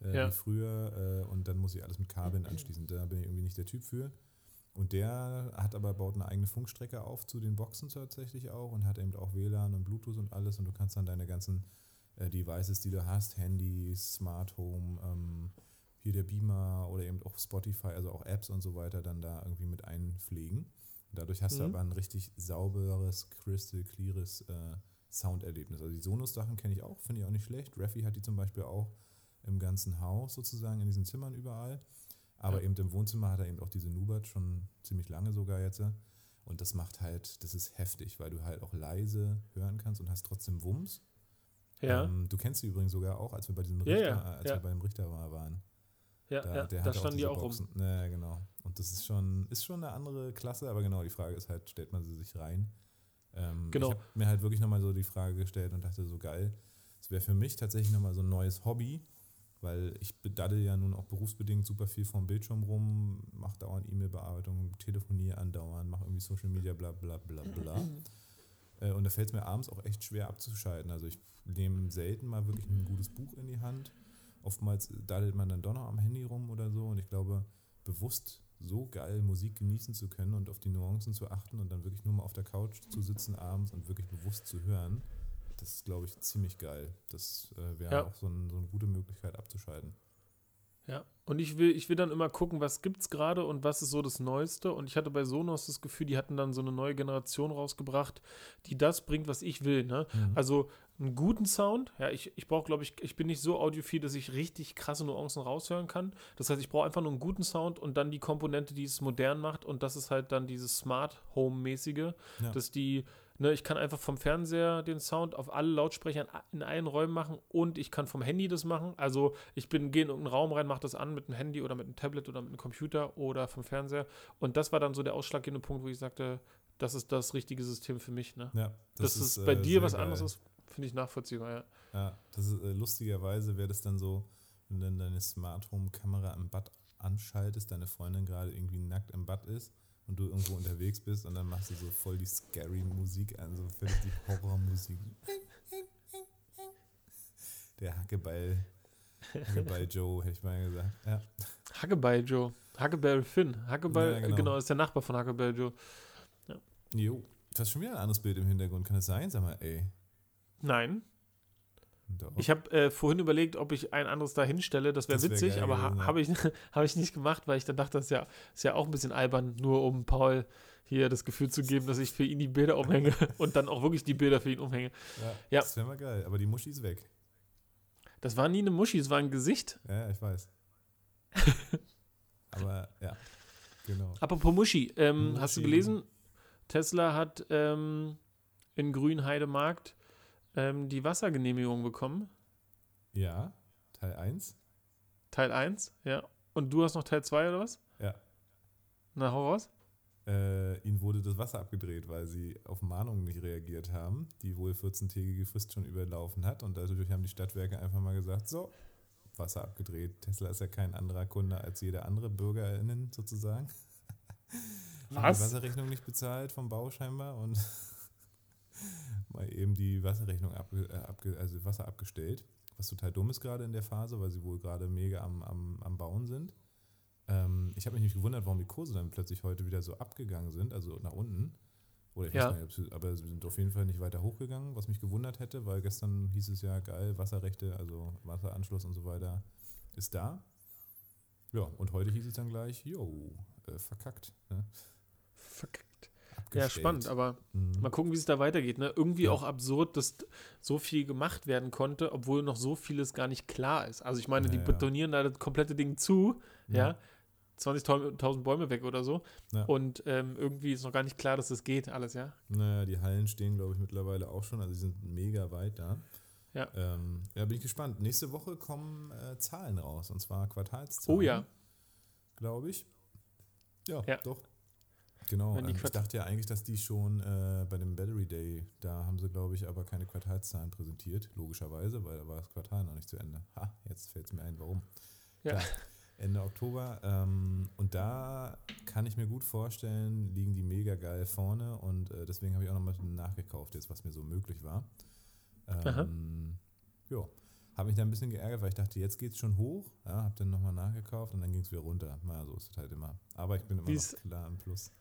äh, Ja. wie früher äh, und dann muss ich alles mit Kabeln anschließen. Da bin ich irgendwie nicht der Typ für. Und der hat aber baut eine eigene Funkstrecke auf zu den Boxen tatsächlich auch und hat eben auch WLAN und Bluetooth und alles und du kannst dann deine ganzen äh, Devices, die du hast, Handys, Smart Home, ähm, hier der Beamer oder eben auch Spotify, also auch Apps und so weiter, dann da irgendwie mit einpflegen. Dadurch hast du Mhm. aber ein richtig sauberes, crystal cleares äh, Sounderlebnis. Also die Sonos-Sachen kenne ich auch, finde ich auch nicht schlecht. Raffi hat die zum Beispiel auch im ganzen Haus sozusagen, in diesen Zimmern überall. Aber Ja. eben im Wohnzimmer hat er eben auch diese Nubat schon ziemlich lange sogar jetzt. Und das macht halt, das ist heftig, weil du halt auch leise hören kannst und hast trotzdem Wumms. Ja, Ähm, du kennst sie übrigens sogar auch, als wir bei diesem Ja, Richter, ja, äh, als ja. wir beim Richter mal waren. Ja, Da, ja. der Da standen die diese auch rum. Boxen. Ja, genau. Und das ist schon, ist schon eine andere Klasse, aber genau, die Frage ist halt, stellt man sie sich rein? Ähm, Genau. Ich habe mir halt wirklich nochmal so die Frage gestellt und dachte so, geil, es wäre für mich tatsächlich nochmal so ein neues Hobby, weil ich bedaddel ja nun auch berufsbedingt super viel vom Bildschirm rum, mache dauernd E-Mail-Bearbeitung, telefoniere andauernd, mache irgendwie Social Media, bla bla bla bla. Äh, Und da fällt es mir abends auch echt schwer abzuschalten. Also ich nehme selten mal wirklich ein gutes Buch in die Hand. Oftmals daddelt man dann doch noch am Handy rum oder so. Und ich glaube, bewusst so geil Musik genießen zu können und auf die Nuancen zu achten und dann wirklich nur mal auf der Couch zu sitzen abends und wirklich bewusst zu hören, das ist, glaube ich, ziemlich geil. Das äh, wäre Ja. auch so, ein, so eine gute Möglichkeit abzuschalten. Ja, und ich will, ich will dann immer gucken, was gibt's gerade und was ist so das Neueste. Und ich hatte bei Sonos das Gefühl, die hatten dann so eine neue Generation rausgebracht, die das bringt, was ich will. Ne? Mhm. Also einen guten Sound. Ja, ich, ich brauche, glaube ich, ich bin nicht so audiophil, dass ich richtig krasse Nuancen raushören kann. Das heißt, ich brauche einfach nur einen guten Sound und dann die Komponente, die es modern macht. Und das ist halt dann dieses Smart Home-mäßige, Ja. dass die, ne, ich kann einfach vom Fernseher den Sound auf alle Lautsprecher in, allen Räumen machen und ich kann vom Handy das machen. Also ich bin, gehe in irgendeinen Raum rein, mache das an mit einem Handy oder mit einem Tablet oder mit einem Computer oder vom Fernseher. Und das war dann so der ausschlaggebende Punkt, wo ich sagte, das ist das richtige System für mich. Ne? ja, Das, ist, äh, bei dir sehr was geil. anderes ist, finde ich nachvollziehbar, ja. Ja, das ist äh, lustigerweise wäre das dann so, wenn du dann deine Smart Home Kamera im Bad anschaltest, deine Freundin gerade irgendwie nackt im Bad ist und du irgendwo unterwegs bist und dann machst du so voll die scary Musik an, so völlig die Horrormusik. Der Hackebeil, Hackebeil Joe, hätte ich mal gesagt. Ja, Huckleberry Joe. Huckleberry Finn. Huckleberry, Ja, genau. genau. ist der Nachbar von Huckleberry Joe. jo. Du hast schon wieder ein anderes Bild im Hintergrund. Kann das sein? Sag mal, ey. Nein. Ich habe äh, vorhin überlegt, ob ich ein anderes da hinstelle. Das wäre wär witzig, geil aber ha ja. habe ich, hab ich nicht gemacht, weil ich dann dachte, das ist ja, ist ja auch ein bisschen albern, nur um Paul hier das Gefühl zu geben, dass ich für ihn die Bilder umhänge und dann auch wirklich die Bilder für ihn umhänge. ja, Ja. Das wäre mal geil. Aber die Muschi ist weg. Das war nie eine Muschi, es war ein Gesicht. Ja, ich weiß. Aber ja, genau. Apropos Muschi, ähm, hast du Muschi. gelesen? Tesla hat ähm, in Grünheidemarkt ähm, die Wassergenehmigung bekommen. Ja, Teil 1. Teil 1, ja. Und du hast noch Teil 2 oder was? Ja. Na, hau raus. Äh, ihnen wurde das Wasser abgedreht, weil sie auf Mahnungen nicht reagiert haben, die wohl 14-tägige Frist schon überlaufen hat. Und dadurch haben die Stadtwerke einfach mal gesagt, so, Wasser abgedreht. Tesla ist ja kein anderer Kunde als jeder andere BürgerInnen sozusagen. Was? Die Wasserrechnung nicht bezahlt vom Bau scheinbar und mal eben die Wasserrechnung abge, äh, abge, also Wasser abgestellt. Was total dumm ist gerade in der Phase, weil sie wohl gerade mega am, am, am Bauen sind. Ähm, ich habe mich nicht gewundert, warum die Kurse dann plötzlich heute wieder so abgegangen sind, also nach unten. Oder ich Ja. weiß nicht, aber sie sind auf jeden Fall nicht weiter hochgegangen, was mich gewundert hätte, weil gestern hieß es ja geil, Wasserrechte, also Wasseranschluss und so weiter ist da. Ja, und heute hieß es dann gleich, jo, äh, verkackt. Ne? Verkackt. Ja, Abgestellt. spannend, aber Mhm. mal gucken, wie es da weitergeht. Ne? Irgendwie Ja. auch absurd, dass so viel gemacht werden konnte, obwohl noch so vieles gar nicht klar ist. Also ich meine, die Ja, ja. betonieren da das komplette Ding zu, ja, Ja. 20.000 Bäume weg oder so. Ja. Und ähm, irgendwie ist noch gar nicht klar, dass das geht, alles, ja. Naja, die Hallen stehen, glaube ich, mittlerweile auch schon. Also, die sind mega weit da. Ja. Ähm, ja, bin ich gespannt. Nächste Woche kommen äh, Zahlen raus, und zwar Quartalszahlen. Oh ja. Glaube ich. Ja, Ja. doch. Genau. Ähm, ich dachte ja eigentlich, dass die schon äh, bei dem Battery Day, da haben sie, glaube ich, aber keine Quartalszahlen präsentiert, logischerweise, weil da war das Quartal noch nicht zu Ende. Ha, jetzt fällt es mir ein, warum. Ja. Klar. Ende Oktober. Ähm, und da kann ich mir gut vorstellen, liegen die mega geil vorne und äh, deswegen habe ich auch nochmal nachgekauft, jetzt was mir so möglich war. Ähm, ja, habe mich da ein bisschen geärgert, weil ich dachte, jetzt geht's schon hoch. Ja, habe dann nochmal nachgekauft und dann ging es wieder runter. Na, so ist es halt immer. Aber ich bin immer Wie's- noch klar im Plus.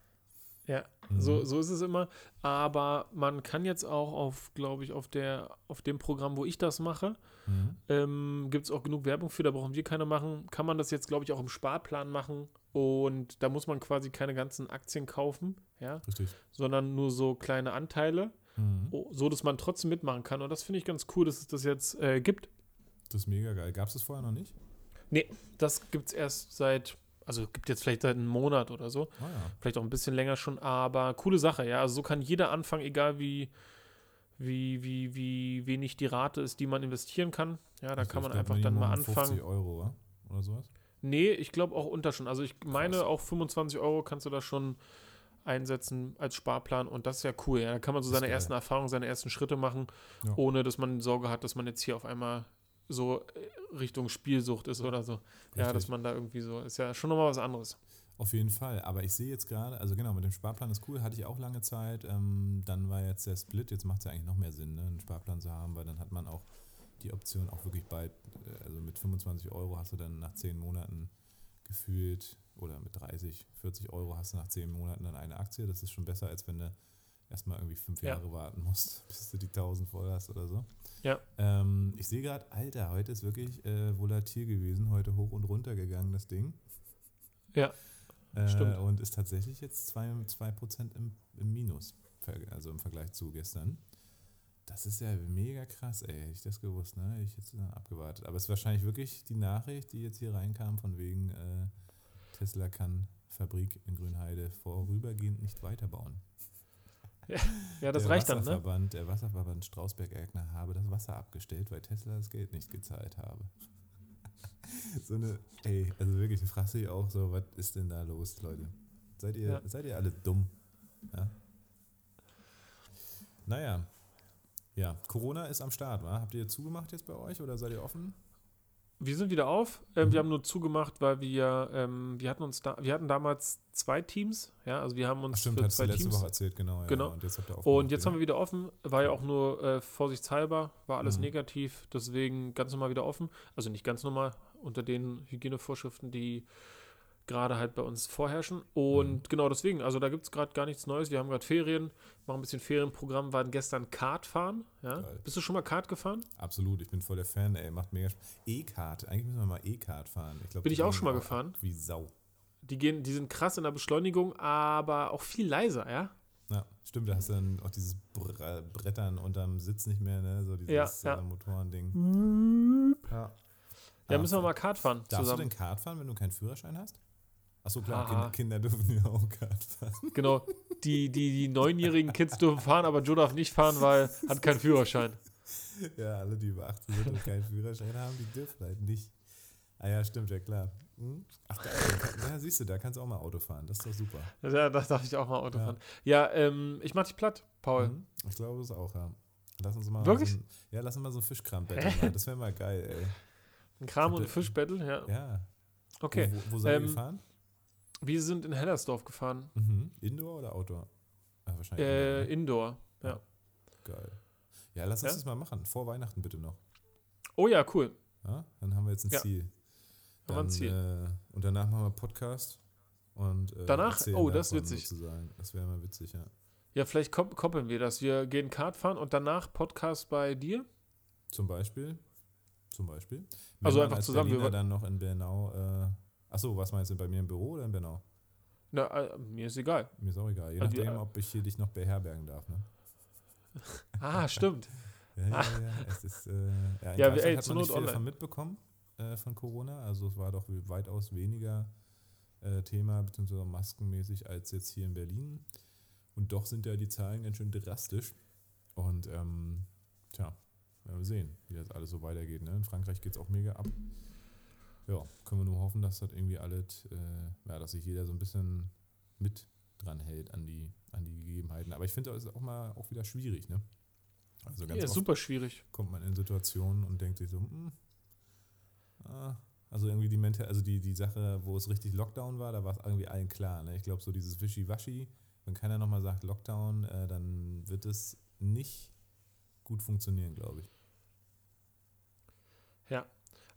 Ja, Mhm. so, so ist es immer. Aber man kann jetzt auch auf, glaube ich, auf, der, auf dem Programm, wo ich das mache, Mhm. ähm, gibt es auch genug Werbung für, da brauchen wir keine machen. Kann man das jetzt, glaube ich, auch im Sparplan machen. Und da muss man quasi keine ganzen Aktien kaufen, ja, Richtig. sondern nur so kleine Anteile, Mhm. so dass man trotzdem mitmachen kann. Und das finde ich ganz cool, dass es das jetzt äh, gibt. Das ist mega geil. Gab es das vorher noch nicht? Das gibt es erst seit, also gibt jetzt vielleicht seit einem Monat oder so. Ah ja. vielleicht auch ein bisschen länger schon, aber coole Sache, ja. Also so kann jeder anfangen, egal wie, wie, wie, wie wenig die Rate ist, die man investieren kann. Ja, da Also kann man einfach dann mal Minimum 50 anfangen. Euro, wa? oder sowas? Nee, ich glaube auch unter schon. Also ich meine Krass. auch 25 Euro kannst du da schon einsetzen als Sparplan und das ist ja cool. Ja, da kann man so seine geil. ersten Erfahrungen, seine ersten Schritte machen, Ja. ohne dass man Sorge hat, dass man jetzt hier auf einmal so äh, Richtung Spielsucht ist oder so. Ja, Richtig. dass man da irgendwie so, ist ja schon nochmal was anderes. Auf jeden Fall. Aber ich sehe jetzt gerade, also genau, mit dem Sparplan ist cool, hatte ich auch lange Zeit. Ähm, dann war jetzt der Split, jetzt macht es ja eigentlich noch mehr Sinn, ne, einen Sparplan zu haben, weil dann hat man auch die Option auch wirklich bald, äh, also mit 25 Euro hast du dann nach 10 Monaten gefühlt, oder mit 30, 40 Euro hast du nach 10 Monaten dann eine Aktie. Das ist schon besser, als wenn du erstmal irgendwie fünf Ja. Jahre warten musst, bis du die 1000 voll hast oder so. Ja. Ähm, ich sehe gerade, Alter, heute ist wirklich äh, volatil gewesen, heute hoch und runter gegangen, das Ding. Ja, Äh, stimmt. Und ist tatsächlich jetzt 2%, 2 im, im Minus, also im Vergleich zu gestern. Das ist ja mega krass, ey. Hätte ich das gewusst, ne? Hätte ich jetzt abgewartet. Aber es ist wahrscheinlich wirklich die Nachricht, die jetzt hier reinkam, von wegen äh, Tesla kann Fabrik in Grünheide vorübergehend nicht weiterbauen. Ja, das der reicht dann, ne? Wasserverband, Der Wasserverband Strausberg-Egner habe das Wasser abgestellt, weil Tesla das Geld nicht gezahlt habe. so eine, ey, also wirklich, du fragst dich auch so, was ist denn da los, Leute? Seid ihr, Ja. seid ihr alle dumm? Ja? Naja. Ja, Corona ist am Start, wa? Habt ihr zugemacht jetzt bei euch oder seid ihr offen? Wir sind wieder auf. Ähm, Mhm. Wir haben nur zugemacht, weil wir, ähm, wir hatten uns da, wir hatten damals zwei Teams, ja, also wir haben uns Ach, stimmt, für hast du zwei letzte Teams. Woche erzählt, genau. Ja, Genau. Und jetzt Und jetzt haben wir wieder offen. War ja auch nur äh, vorsichtshalber, war alles Mhm. negativ, deswegen ganz normal wieder offen. Also nicht ganz normal, unter den Hygienevorschriften, die gerade halt bei uns vorherrschen. Und Mhm. genau deswegen, also da gibt es gerade gar nichts Neues. Wir haben gerade Ferien, machen ein bisschen Ferienprogramm, waren gestern Kart fahren. Ja? Geil. Bist du schon mal Kart gefahren? Absolut, ich bin voll der Fan, ey, macht mega Spaß. E-Kart, eigentlich müssen wir mal E-Kart fahren. Ich glaub, Bin ich auch schon mal gefahren. Wie Sau. Die, gehen, die sind krass in der Beschleunigung, aber auch viel leiser, ja? Ja, stimmt, da hast du dann auch dieses Br Brettern unterm Sitz nicht mehr, ne? So dieses Ja, ja. Äh, Motorending. Ja. Ja, müssen wir mal Kart fahren Darfst du zusammen. denn Kart fahren, wenn du keinen Führerschein hast? Achso, klar, kind, Kinder dürfen ja auch Kart fahren. Genau. Die, die, die neunjährigen Kids dürfen fahren, aber Joe darf nicht fahren, weil hat keinen Führerschein. Ja, alle, die über 18 sind und keinen Führerschein haben, die dürfen halt nicht. Ah ja, stimmt, ja klar. Hm? Ach, da, ja, siehst du, da kannst du auch mal Auto fahren. Das ist doch super. Ja, da darf ich auch mal Auto Ja. fahren. Ja, ähm, ich mach dich platt, Paul. Mhm. Ich glaube, das auch, ja. Lass uns mal Wirklich? So ein, ja, lass uns mal so ein Fischkram-Battle. Das wäre mal geil, ey. Ein Kram- und. Fischbattle, ja. Ja. Okay. Wo, wo seid Ähm, ihr gefahren? Wir sind in Hellersdorf gefahren. Mhm. Indoor oder Outdoor? Ah, wahrscheinlich Äh, Indoor, ne? Indoor. Ja. Geil. Ja, lass uns Ja? das mal machen. Vor Weihnachten bitte noch. Oh ja, cool. Ja? Dann haben wir jetzt ein Ja. Ziel. Haben wir ein Dann, Ziel. Äh, und danach machen wir Podcast. Und, äh, Danach? Oh, das ist witzig. Sozusagen. Das wäre mal witzig, ja. Ja, vielleicht kopp- koppeln wir das. Wir gehen Kart fahren und danach Podcast bei dir. Zum Beispiel. Zum Beispiel. Wenn Also einfach als zusammen, wir Berliner wollen- dann noch in Bernau. Äh, achso, was meinst du, bei mir im Büro oder in Bernau? Na, äh, mir ist egal. Mir ist auch egal. Je die- nachdem, ob ich hier dich noch beherbergen darf. Ne? Ah, stimmt. Ja, ja, ja. Es ist, äh, ja, in Ja, ey, hat man nicht viel online. davon mitbekommen äh, von Corona. Also es war doch weitaus weniger äh, Thema, beziehungsweise maskenmäßig als jetzt hier in Berlin. Und doch sind ja die Zahlen ganz schön drastisch. Und ähm, tja, werden wir sehen, wie das alles so weitergeht. Ne? In Frankreich geht es auch mega ab. Ja, können wir nur hoffen, dass das irgendwie alles, äh, ja, dass sich jeder so ein bisschen mit dran hält an die, an die Gegebenheiten. Aber ich finde, das ist auch mal auch wieder schwierig, ne? Also ganz Ja, super schwierig. kommt man in Situationen und denkt sich so, hm, ah, also irgendwie die Mental, also die, die Sache, wo es richtig Lockdown war, da war es irgendwie allen klar. Ne? Ich glaube, so dieses Wischiwaschi, wenn keiner nochmal sagt Lockdown, äh, dann wird es nicht gut funktionieren, glaube ich.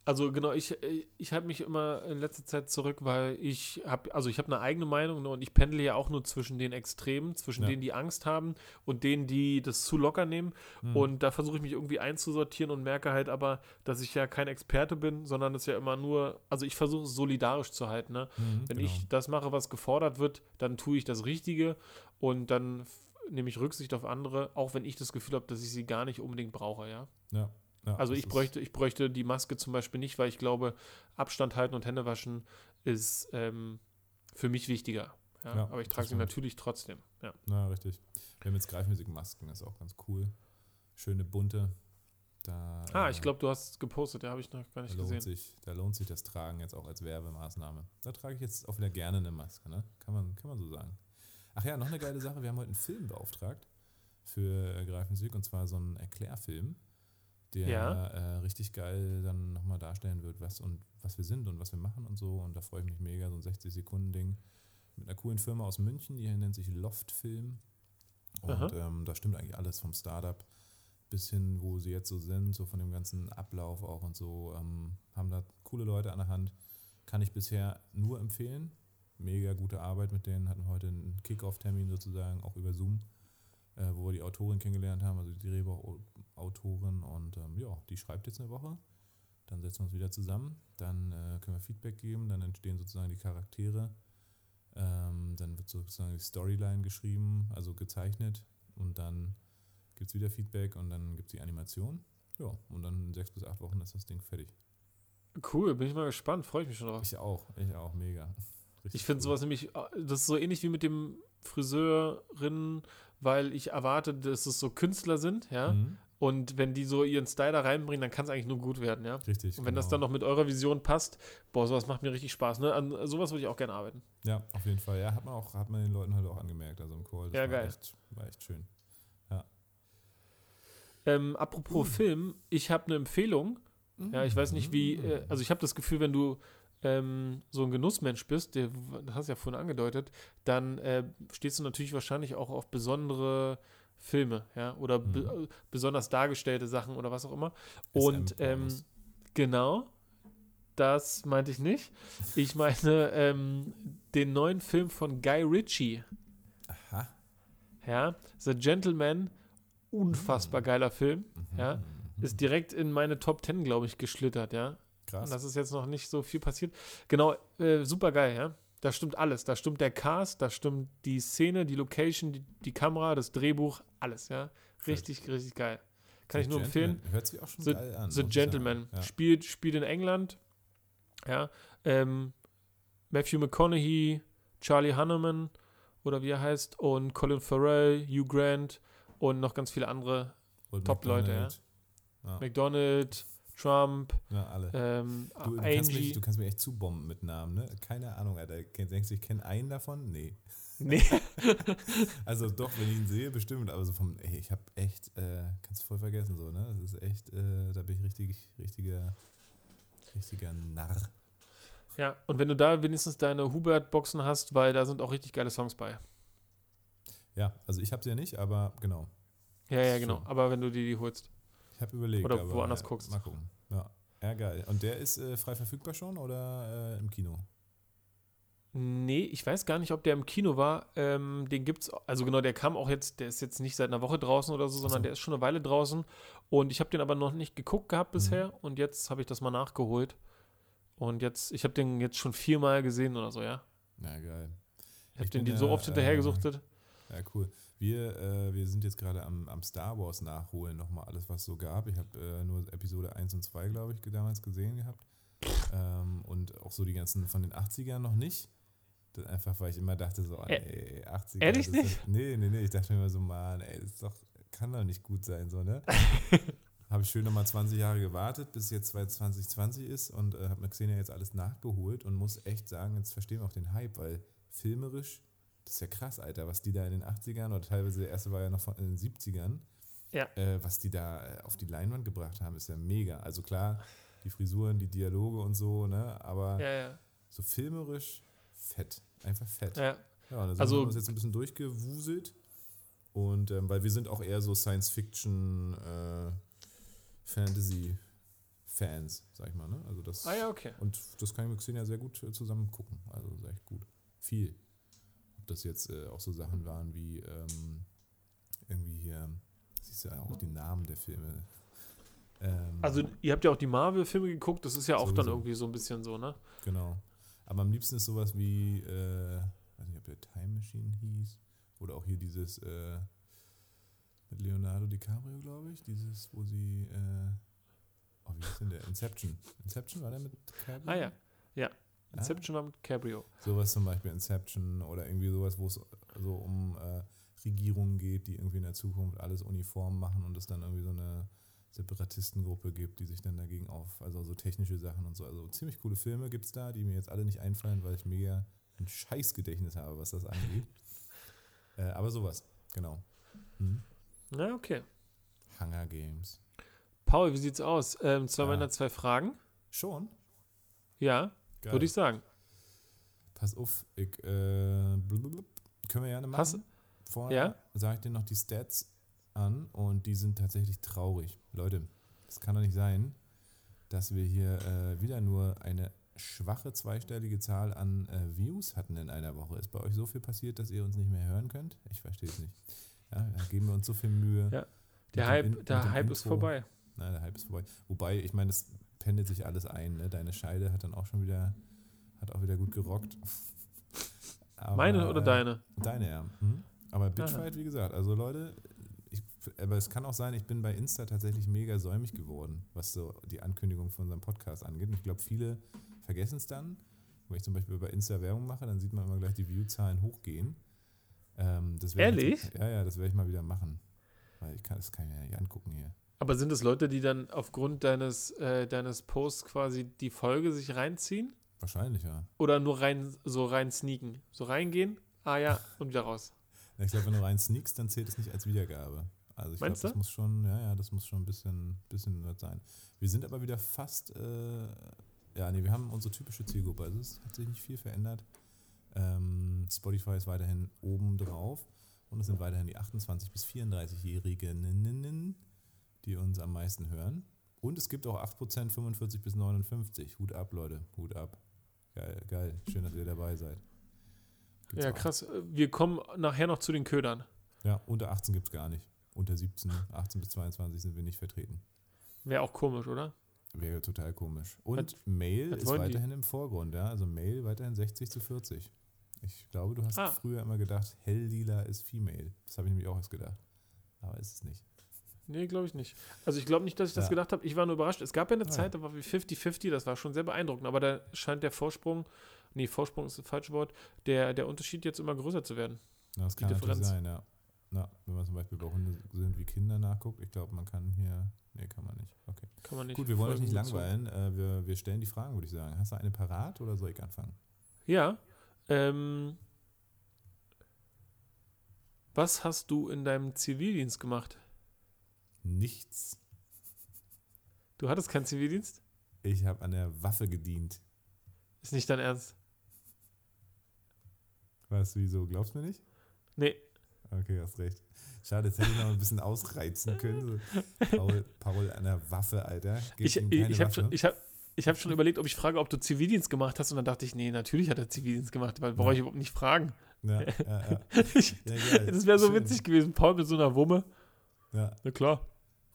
Also genau, ich, ich halte mich immer in letzter Zeit zurück, weil ich habe, also ich habe eine eigene Meinung ne, und ich pendle ja auch nur zwischen den Extremen, zwischen Ja. denen, die Angst haben und denen, die das zu locker nehmen. Hm. Und da versuche ich mich irgendwie einzusortieren und merke halt aber, dass ich ja kein Experte bin, sondern es ja immer nur, also ich versuche es solidarisch zu halten. Ne? Mhm, Wenn genau. ich das mache, was gefordert wird, dann tue ich das Richtige und dann nehme ich Rücksicht auf andere, auch wenn ich das Gefühl habe, dass ich sie gar nicht unbedingt brauche, ja. ja, ja, Also das ich bräuchte, ich bräuchte die Maske zum Beispiel nicht, weil ich glaube, Abstand halten und Hände waschen ist ähm, für mich wichtiger. Ja? Ja, Aber ich das trage sie natürlich trotzdem. Ja. Na, richtig. Wir haben jetzt Greifmusikmasken, ist auch ganz cool. Schöne bunte. Da, Ah, äh, ich glaube, du hast es gepostet, ja, habe ich noch gar Da nicht lohnt, gesehen. sich, da lohnt sich das Tragen jetzt auch als Werbemaßnahme. Da trage ich jetzt auch wieder gerne eine Maske, ne? Kann man, kann man so sagen. Ach ja, noch eine geile Sache. Wir haben heute einen Film beauftragt für äh, Greifensweg und zwar so einen Erklärfilm, der Ja. äh, richtig geil dann nochmal darstellen wird, was und was wir sind und was wir machen und so. Und da freue ich mich mega, so ein 60-Sekunden-Ding mit einer coolen Firma aus München, die nennt sich Loft Film. Und ähm, da stimmt eigentlich alles vom Startup bis hin, wo sie jetzt so sind, so von dem ganzen Ablauf auch und so, ähm, haben da coole Leute an der Hand. Kann ich bisher nur empfehlen. Mega gute Arbeit mit denen. Hatten heute einen Kickoff-Termin sozusagen, auch über Zoom, äh, wo wir die Autorin kennengelernt haben, also die Drehbuchautorin. Und ähm, ja, die schreibt jetzt eine Woche. Dann setzen wir uns wieder zusammen. Dann äh, können wir Feedback geben. Dann entstehen sozusagen die Charaktere. Ähm, dann wird sozusagen die Storyline geschrieben, also gezeichnet. Und dann gibt es wieder Feedback und dann gibt es die Animation. Ja, und dann in sechs bis acht Wochen ist das Ding fertig. Cool, bin ich mal gespannt, freue ich mich schon drauf. Ich auch, ich auch, mega. Richtig Ich finde cool. sowas nämlich, äh, das ist so ähnlich wie mit dem Friseurinnen, weil ich erwarte, dass es so Künstler sind, ja. Mhm, Und wenn die so ihren Style da reinbringen, dann kann es eigentlich nur gut werden, ja. richtig. Und wenn das genau. dann noch mit eurer Vision passt, boah, sowas macht mir richtig Spaß. Ne? An sowas würde ich auch gerne arbeiten. Ja, auf jeden Fall. Ja, hat man auch, hat man den Leuten halt auch angemerkt, also im Call. Das Ja, war geil. Echt, war echt schön. Ähm, apropos Film, ich habe eine Empfehlung. Ja, ich weiß nicht wie, Mhm. äh, also ich habe das Gefühl, wenn du ähm, so ein Genussmensch bist, der, das hast du ja vorhin angedeutet, dann äh, stehst du natürlich wahrscheinlich auch auf besondere Filme, ja, oder be Mhm. besonders dargestellte Sachen oder was auch immer. SM Und ähm, genau, Das meinte ich nicht. Ich meine ähm, den neuen Film von Guy Ritchie. Aha. Ja, The Gentleman, unfassbar Mhm. geiler Film. Ja, ist direkt in meine Top 10, glaube ich, geschlittert, ja. Krass. Und das ist jetzt noch nicht so viel passiert. Genau, äh, super geil, ja. Da stimmt alles. Da stimmt der Cast, da stimmt die Szene, die Location, die, die Kamera, das Drehbuch, alles, ja. Richtig, richtig geil. Kann ich nur empfehlen. Hört sich auch schon The, geil an. The Gentleman. Ja. spielt, spielt in England. Ja. Ähm, Matthew McConaughey, Charlie Hanneman oder wie er heißt und Colin Farrell, Hugh Grant und noch ganz viele andere. Top-Leute, McDonald. Ja. McDonald, Trump, ja, alle. ähm, Du, du, kannst mich, du kannst mich echt zubomben mit Namen, ne? Keine Ahnung, Alter. Denkst du, ich kenne einen davon? Nee. Nee. Also doch, wenn ich ihn sehe, bestimmt. Aber so vom, ey, ich habe echt, äh, kannst du voll vergessen so, ne? Das ist echt, äh, da bin ich richtig, richtiger, richtiger Narr. Ja, und wenn du da wenigstens deine Hubert-Boxen hast, weil da sind auch richtig geile Songs bei. Ja, also ich habe sie ja nicht, aber genau. Ja, ja, genau. Aber wenn du die, die holst. Habe überlegt. Oder woanders äh, guckst. Mal gucken. Ja. ja, geil. Und der ist äh, frei verfügbar schon oder äh, im Kino? Nee, ich weiß gar nicht, ob der im Kino war. Ähm, den gibt's, also genau, der kam auch jetzt, der ist jetzt nicht seit einer Woche draußen oder so, sondern so. der ist schon eine Weile draußen. Und ich habe den aber noch nicht geguckt gehabt Mhm. bisher. Und jetzt habe ich das mal nachgeholt. Und jetzt, ich habe den jetzt schon viermal gesehen oder so, ja. Ja, geil. Ich habe den die so ja, oft hinterhergesuchtet. Ja, cool. Wir, äh, wir sind jetzt gerade am, am Star Wars nachholen, nochmal alles, was es so gab. Ich habe äh, nur Episode 1 und 2, glaube ich, damals gesehen gehabt. Ähm, und auch so die ganzen von den 80ern noch nicht. Das einfach, weil ich immer dachte, so, ey, 80er. ehrlich nicht? Ist, nee, nee, nee. Ich dachte mir immer so, Mann, ey, das ist doch, kann doch nicht gut sein, so, ne? habe ich schön nochmal 20 Jahre gewartet, bis jetzt 2020 ist und äh, habe mit Xenia jetzt alles nachgeholt und muss echt sagen, jetzt verstehen wir auch den Hype, weil filmerisch, das ist ja krass, Alter, was die da in den 80ern oder teilweise der erste war ja noch von, in den 70ern, Ja. äh, was die da äh, auf die Leinwand gebracht haben, ist ja mega. Also klar, die Frisuren, die Dialoge und so, ne, aber Ja, ja. so filmerisch fett, einfach fett. ja. Ja, sind Also- wir uns jetzt ein bisschen durchgewuselt. Und ähm, weil wir sind auch eher so Science-Fiction, äh, Fantasy-Fans, sag ich mal. Ne? Also das, Ah ja, okay. Und das kann ich mit Xenia sehr gut äh, zusammen gucken. Also echt gut. Viel. Ob das jetzt äh, auch so Sachen waren wie ähm, irgendwie hier, siehst du ja auch die Namen der Filme. Ähm, Also ihr habt ja auch die Marvel-Filme geguckt, das ist ja auch dann Sowieso. irgendwie so ein bisschen so, ne? Genau. Aber am liebsten ist sowas wie, äh, weiß nicht, ob der Time Machine hieß. Oder auch hier dieses äh, mit Leonardo DiCaprio, glaube ich. Dieses, wo sie, äh, oh, wie ist denn der? Inception. Inception war der mit DiCaprio? Ah ja. Ja. Ah. Inception war mit Cabrio. Sowas zum Beispiel Inception oder irgendwie sowas, wo es so um äh, Regierungen geht, die irgendwie in der Zukunft alles uniform machen und es dann irgendwie so eine Separatistengruppe gibt, die sich dann dagegen auf, also so technische Sachen und so. Also ziemlich coole Filme gibt es da, die mir jetzt alle nicht einfallen, weil ich mega ein Scheißgedächtnis habe, was das angeht. äh, aber sowas, genau. Mhm. Na, okay. Hunger Games. Paul, wie sieht's aus? Ähm, zwei Ja. Männer, zwei Fragen? Schon? Ja. Würde ich sagen. Pass auf, ich, äh, blub, können wir gerne machen. Hast- Vorher Ja? sage ich dir noch die Stats an und die sind tatsächlich traurig. Leute, es kann doch nicht sein, dass wir hier äh, wieder nur eine schwache zweistellige Zahl an äh, Views hatten in einer Woche. Ist bei euch so viel passiert, dass ihr uns nicht mehr hören könnt? Ich verstehe es nicht. Ja, da geben wir uns so viel Mühe. Ja, Der Hype, In- der Hype ist vorbei. Nein, der Hype ist vorbei. Wobei, ich meine, es pendelt sich alles ein. Ne? Deine Scheide hat dann auch schon wieder, hat auch wieder gut gerockt. Aber, Meine oder äh, deine? Deine, ja. Mhm. Aber Bitchfight, wie gesagt, also Leute, ich, aber es kann auch sein, ich bin bei Insta tatsächlich mega säumig geworden, was so die Ankündigung von unserem Podcast angeht. Und ich glaube, viele vergessen es dann. Wenn ich zum Beispiel bei Insta Werbung mache, dann sieht man immer gleich die View-Zahlen hochgehen. Ähm, ich Ehrlich? Jetzt, ja, ja, das werde ich mal wieder machen. Weil ich kann, das kann ich mir ja nicht angucken hier. Aber sind es Leute, die dann aufgrund deines, äh, deines Posts quasi die Folge sich reinziehen? Wahrscheinlich, ja. Oder nur rein, so rein sneaken? So reingehen, ah ja, und wieder raus. Ich glaube, wenn du rein sneakst, dann zählt es nicht als Wiedergabe. Also ich glaube, das muss schon, ja, ja, das muss schon ein bisschen, bisschen was sein. Wir sind aber wieder fast, äh, ja, nee, wir haben unsere typische Zielgruppe. Also es hat sich nicht viel verändert. Ähm, Spotify ist weiterhin oben drauf und es sind weiterhin die 28- bis 34-Jährigen, die uns am meisten hören. Und es gibt auch 8% 45 bis 59. Hut ab, Leute. Hut ab. Geil, geil. Schön, dass ihr dabei seid. Gibt's ja, krass. Wir kommen nachher noch zu den Ködern. Ja, unter 18 gibt es gar nicht. Unter 17, 18 bis 22 sind wir nicht vertreten. Wäre auch komisch, oder? Wäre total komisch. Und hat, Mail hat ist weiterhin die? im Vorgrund, ja. Also Mail weiterhin 60 zu 40. Ich glaube, du hast ah. früher immer gedacht, Helllila ist Female. Das habe ich nämlich auch erst gedacht. Aber ist es nicht. Nee, glaube ich nicht. Also ich glaube nicht, dass ich das gedacht habe. Ich war nur überrascht. Es gab ja eine ja. Zeit, da war wie 50-50, das war schon sehr beeindruckend. Aber da scheint der Vorsprung, nee, Vorsprung ist das falsche Wort, der, der Unterschied jetzt immer größer zu werden. Ja, das kann Differenz. sein, ja. Na, wenn man zum Beispiel bei Hunde sind wie Kinder nachguckt, ich glaube, man kann hier. Nee, kann man nicht. Okay. Kann man nicht. Gut, wir wollen euch nicht langweilen. Äh, wir, wir stellen die Fragen, würde ich sagen. Hast du eine parat oder soll ich anfangen? Ja. Ähm, was hast du in deinem Zivildienst gemacht? Nichts. Du hattest keinen Zivildienst? Ich habe an der Waffe gedient. Ist nicht dein Ernst? Was, wieso? Glaubst du mir nicht? Nee. Okay, hast recht. Schade, jetzt hätte ich noch ein bisschen ausreizen können. So, Paul, Paul an der Waffe, Alter. Gibt ich ich habe schon, ich hab, ich hab schon überlegt, ob ich frage, ob du Zivildienst gemacht hast. Und dann dachte ich, nee, natürlich hat er Zivildienst gemacht, weil brauche ich überhaupt nicht fragen. Ja, ja, ja. ja das wäre so Schön. witzig gewesen. Paul mit so einer Wumme. Ja. Na klar.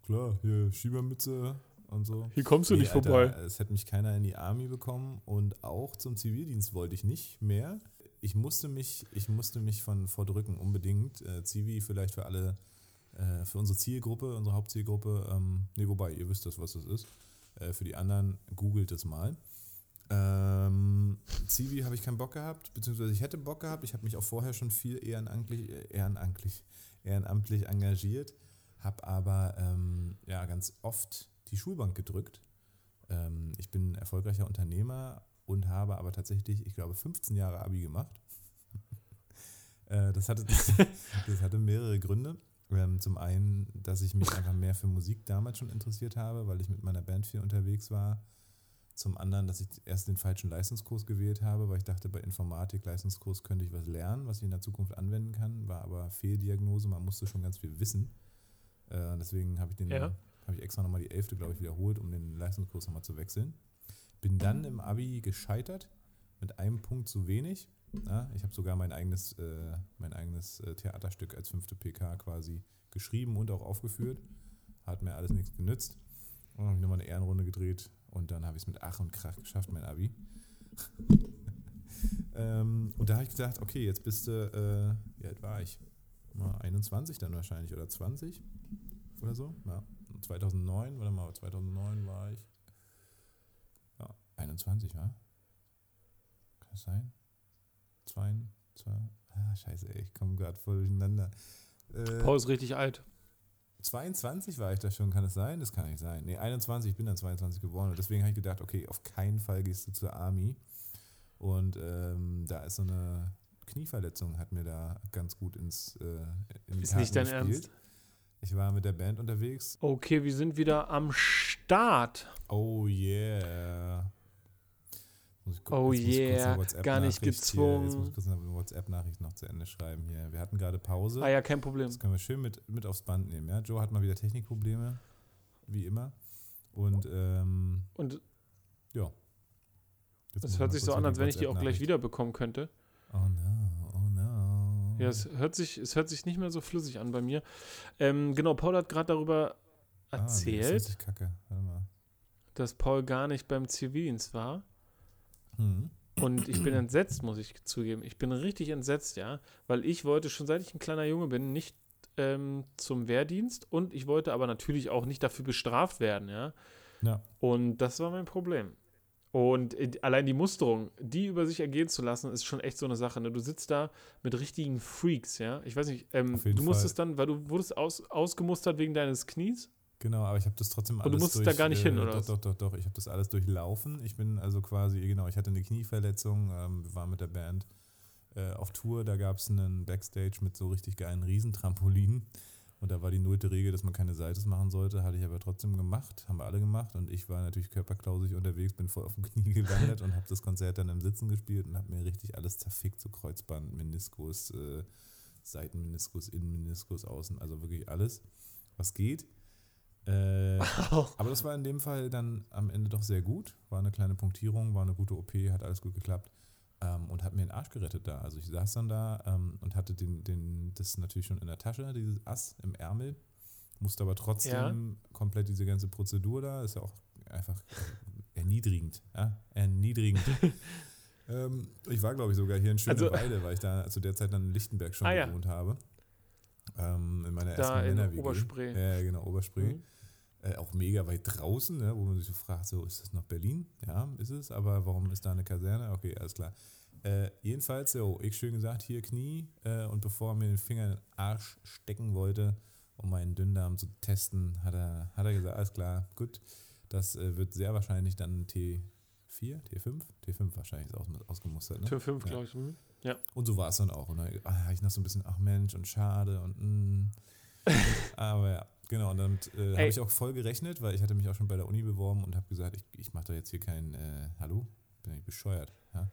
Klar, hier Schiebermütze und so. Hier kommst du nee, nicht Alter, vorbei. Es hätte mich keiner in die Army bekommen und auch zum Zivildienst wollte ich nicht mehr ich musste mich, ich musste mich von vordrücken, unbedingt. Äh, Zivi vielleicht für alle, äh, für unsere Zielgruppe, unsere Hauptzielgruppe, ähm, nee, wobei, ihr wisst das, was das ist. Äh, für die anderen, googelt es mal. Ähm, Zivi habe ich keinen Bock gehabt, beziehungsweise ich hätte Bock gehabt. Ich habe mich auch vorher schon viel ehrenamtlich, ehrenamtlich, ehrenamtlich engagiert, habe aber ähm, ja, ganz oft die Schulbank gedrückt. Ähm, ich bin erfolgreicher Unternehmer, und habe aber tatsächlich, ich glaube, 15 Jahre Abi gemacht. Äh, das, hatte, das, hatte mehrere Gründe. Ähm, zum einen, dass ich mich einfach mehr für Musik damals schon interessiert habe, weil ich mit meiner Band viel unterwegs war. Zum anderen, dass ich erst den falschen Leistungskurs gewählt habe, weil ich dachte, bei Informatik, Leistungskurs könnte ich was lernen, was ich in der Zukunft anwenden kann, war aber Fehldiagnose, man musste schon ganz viel wissen. Äh, deswegen habe ich den, ja. habe ich extra nochmal die Elfte, glaube ich, wiederholt, um den Leistungskurs nochmal zu wechseln. Bin dann im Abi gescheitert mit einem Punkt zu wenig. Ja, ich habe sogar mein eigenes, äh, mein eigenes äh, Theaterstück als fünfte PK quasi geschrieben und auch aufgeführt. Hat mir alles nichts genützt. Und habe ich nochmal eine Ehrenrunde gedreht und dann habe ich es mit Ach und Krach geschafft, mein Abi. ähm, und da habe ich gedacht, okay, jetzt bist du, äh, wie alt war ich? Mal 21 dann wahrscheinlich oder 20 oder so. Ja, 2009, warte mal, 2009 war ich 21, wa? Kann das sein? Zwei, zwei, ah, scheiße, ey, ich komme gerade voll durcheinander. Äh, Paul ist richtig alt. 22 war ich da schon, kann es sein? Das kann nicht sein. Nee, 21, ich bin dann 22 geworden und deswegen habe ich gedacht, okay, auf keinen Fall gehst du zur Army. Und ähm, da ist so eine Knieverletzung, hat mir da ganz gut ins äh, in die Ist Karten nicht dein gespielt. Ernst? Ich war mit der Band unterwegs. Okay, wir sind wieder am Start. Oh yeah. Oh yeah, gar nicht gezwungen. Hier, jetzt muss ich kurz eine WhatsApp-Nachricht noch zu Ende schreiben hier. Wir hatten gerade Pause. Ah ja, kein Problem. Das können wir schön mit, mit aufs Band nehmen. Ja? Joe hat mal wieder Technikprobleme, wie immer. Und, ähm, Und ja. Jetzt das hört sich so an, als wenn ich die auch gleich wiederbekommen könnte. Oh no. Ja, es hört sich, es hört sich nicht mehr so flüssig an bei mir. Ähm, genau, Paul hat gerade darüber erzählt, ah. Warte mal. dass Paul gar nicht beim Zivildienst war. Mhm. Und ich bin entsetzt, muss ich zugeben. Ich bin richtig entsetzt, ja, weil ich wollte schon seit ich ein kleiner Junge bin nicht ähm, zum Wehrdienst und ich wollte aber natürlich auch nicht dafür bestraft werden, ja. ja. Und das war mein Problem. Und äh, allein die Musterung, die über sich ergehen zu lassen, ist schon echt so eine Sache. Ne? Du sitzt da mit richtigen Freaks, ja. Ich weiß nicht, ähm, du musstest Fall. dann, weil du wurdest aus, ausgemustert wegen deines Knies. Genau, aber ich habe das trotzdem alles. Und du musst da gar nicht äh, hin, oder? Doch, doch, doch, doch. Ich habe das alles durchlaufen. Ich bin also quasi, genau, ich hatte eine Knieverletzung, ähm, wir waren mit der Band äh, auf Tour, da gab es einen Backstage mit so richtig geilen Riesentrampolinen. Und da war die nullte Regel, dass man keine Seites machen sollte, hatte ich aber trotzdem gemacht, haben wir alle gemacht. Und ich war natürlich körperklausig unterwegs, bin voll auf dem Knie gewandert und habe das Konzert dann im Sitzen gespielt und habe mir richtig alles zerfickt, so Kreuzband, Meniskus, äh, Seitenmeniskus, Innenmeniskus, Außen, also wirklich alles, was geht. Äh, aber das war in dem Fall dann am Ende doch sehr gut. War eine kleine Punktierung, war eine gute OP, hat alles gut geklappt. Ähm, und hat mir den Arsch gerettet da. Also ich saß dann da ähm, und hatte den, den, das natürlich schon in der Tasche, dieses Ass im Ärmel. Musste aber trotzdem ja. komplett diese ganze Prozedur da, ist ja auch einfach erniedrigend. Ja? Erniedrigend. ähm, ich war, glaube ich, sogar hier in Schöneweide, also, weil ich da zu der Zeit dann in Lichtenberg schon ah, gewohnt ja. habe. Ähm, in meiner da ersten männer Oberspree. Ja, genau, Oberspree. Mhm. Äh, auch mega weit draußen, ne, wo man sich so fragt, so ist das noch Berlin? Ja, ist es, aber warum ist da eine Kaserne? Okay, alles klar. Äh, jedenfalls, so, ich schön gesagt, hier Knie äh, und bevor er mir den Finger in den Arsch stecken wollte, um meinen Dünndarm zu testen, hat er, hat er gesagt, alles klar, gut, das äh, wird sehr wahrscheinlich dann T4, T5? T5 wahrscheinlich aus, ausgemustert. Ne? T5, ja. glaube ich. Hm. Ja. Und so war es dann auch. Und dann ah, ich noch so ein bisschen, ach Mensch, und schade und mm. Aber ja, genau. Und dann äh, habe ich auch voll gerechnet, weil ich hatte mich auch schon bei der Uni beworben und habe gesagt, ich, ich mache da jetzt hier kein äh, Hallo, bin ich bescheuert. Ja?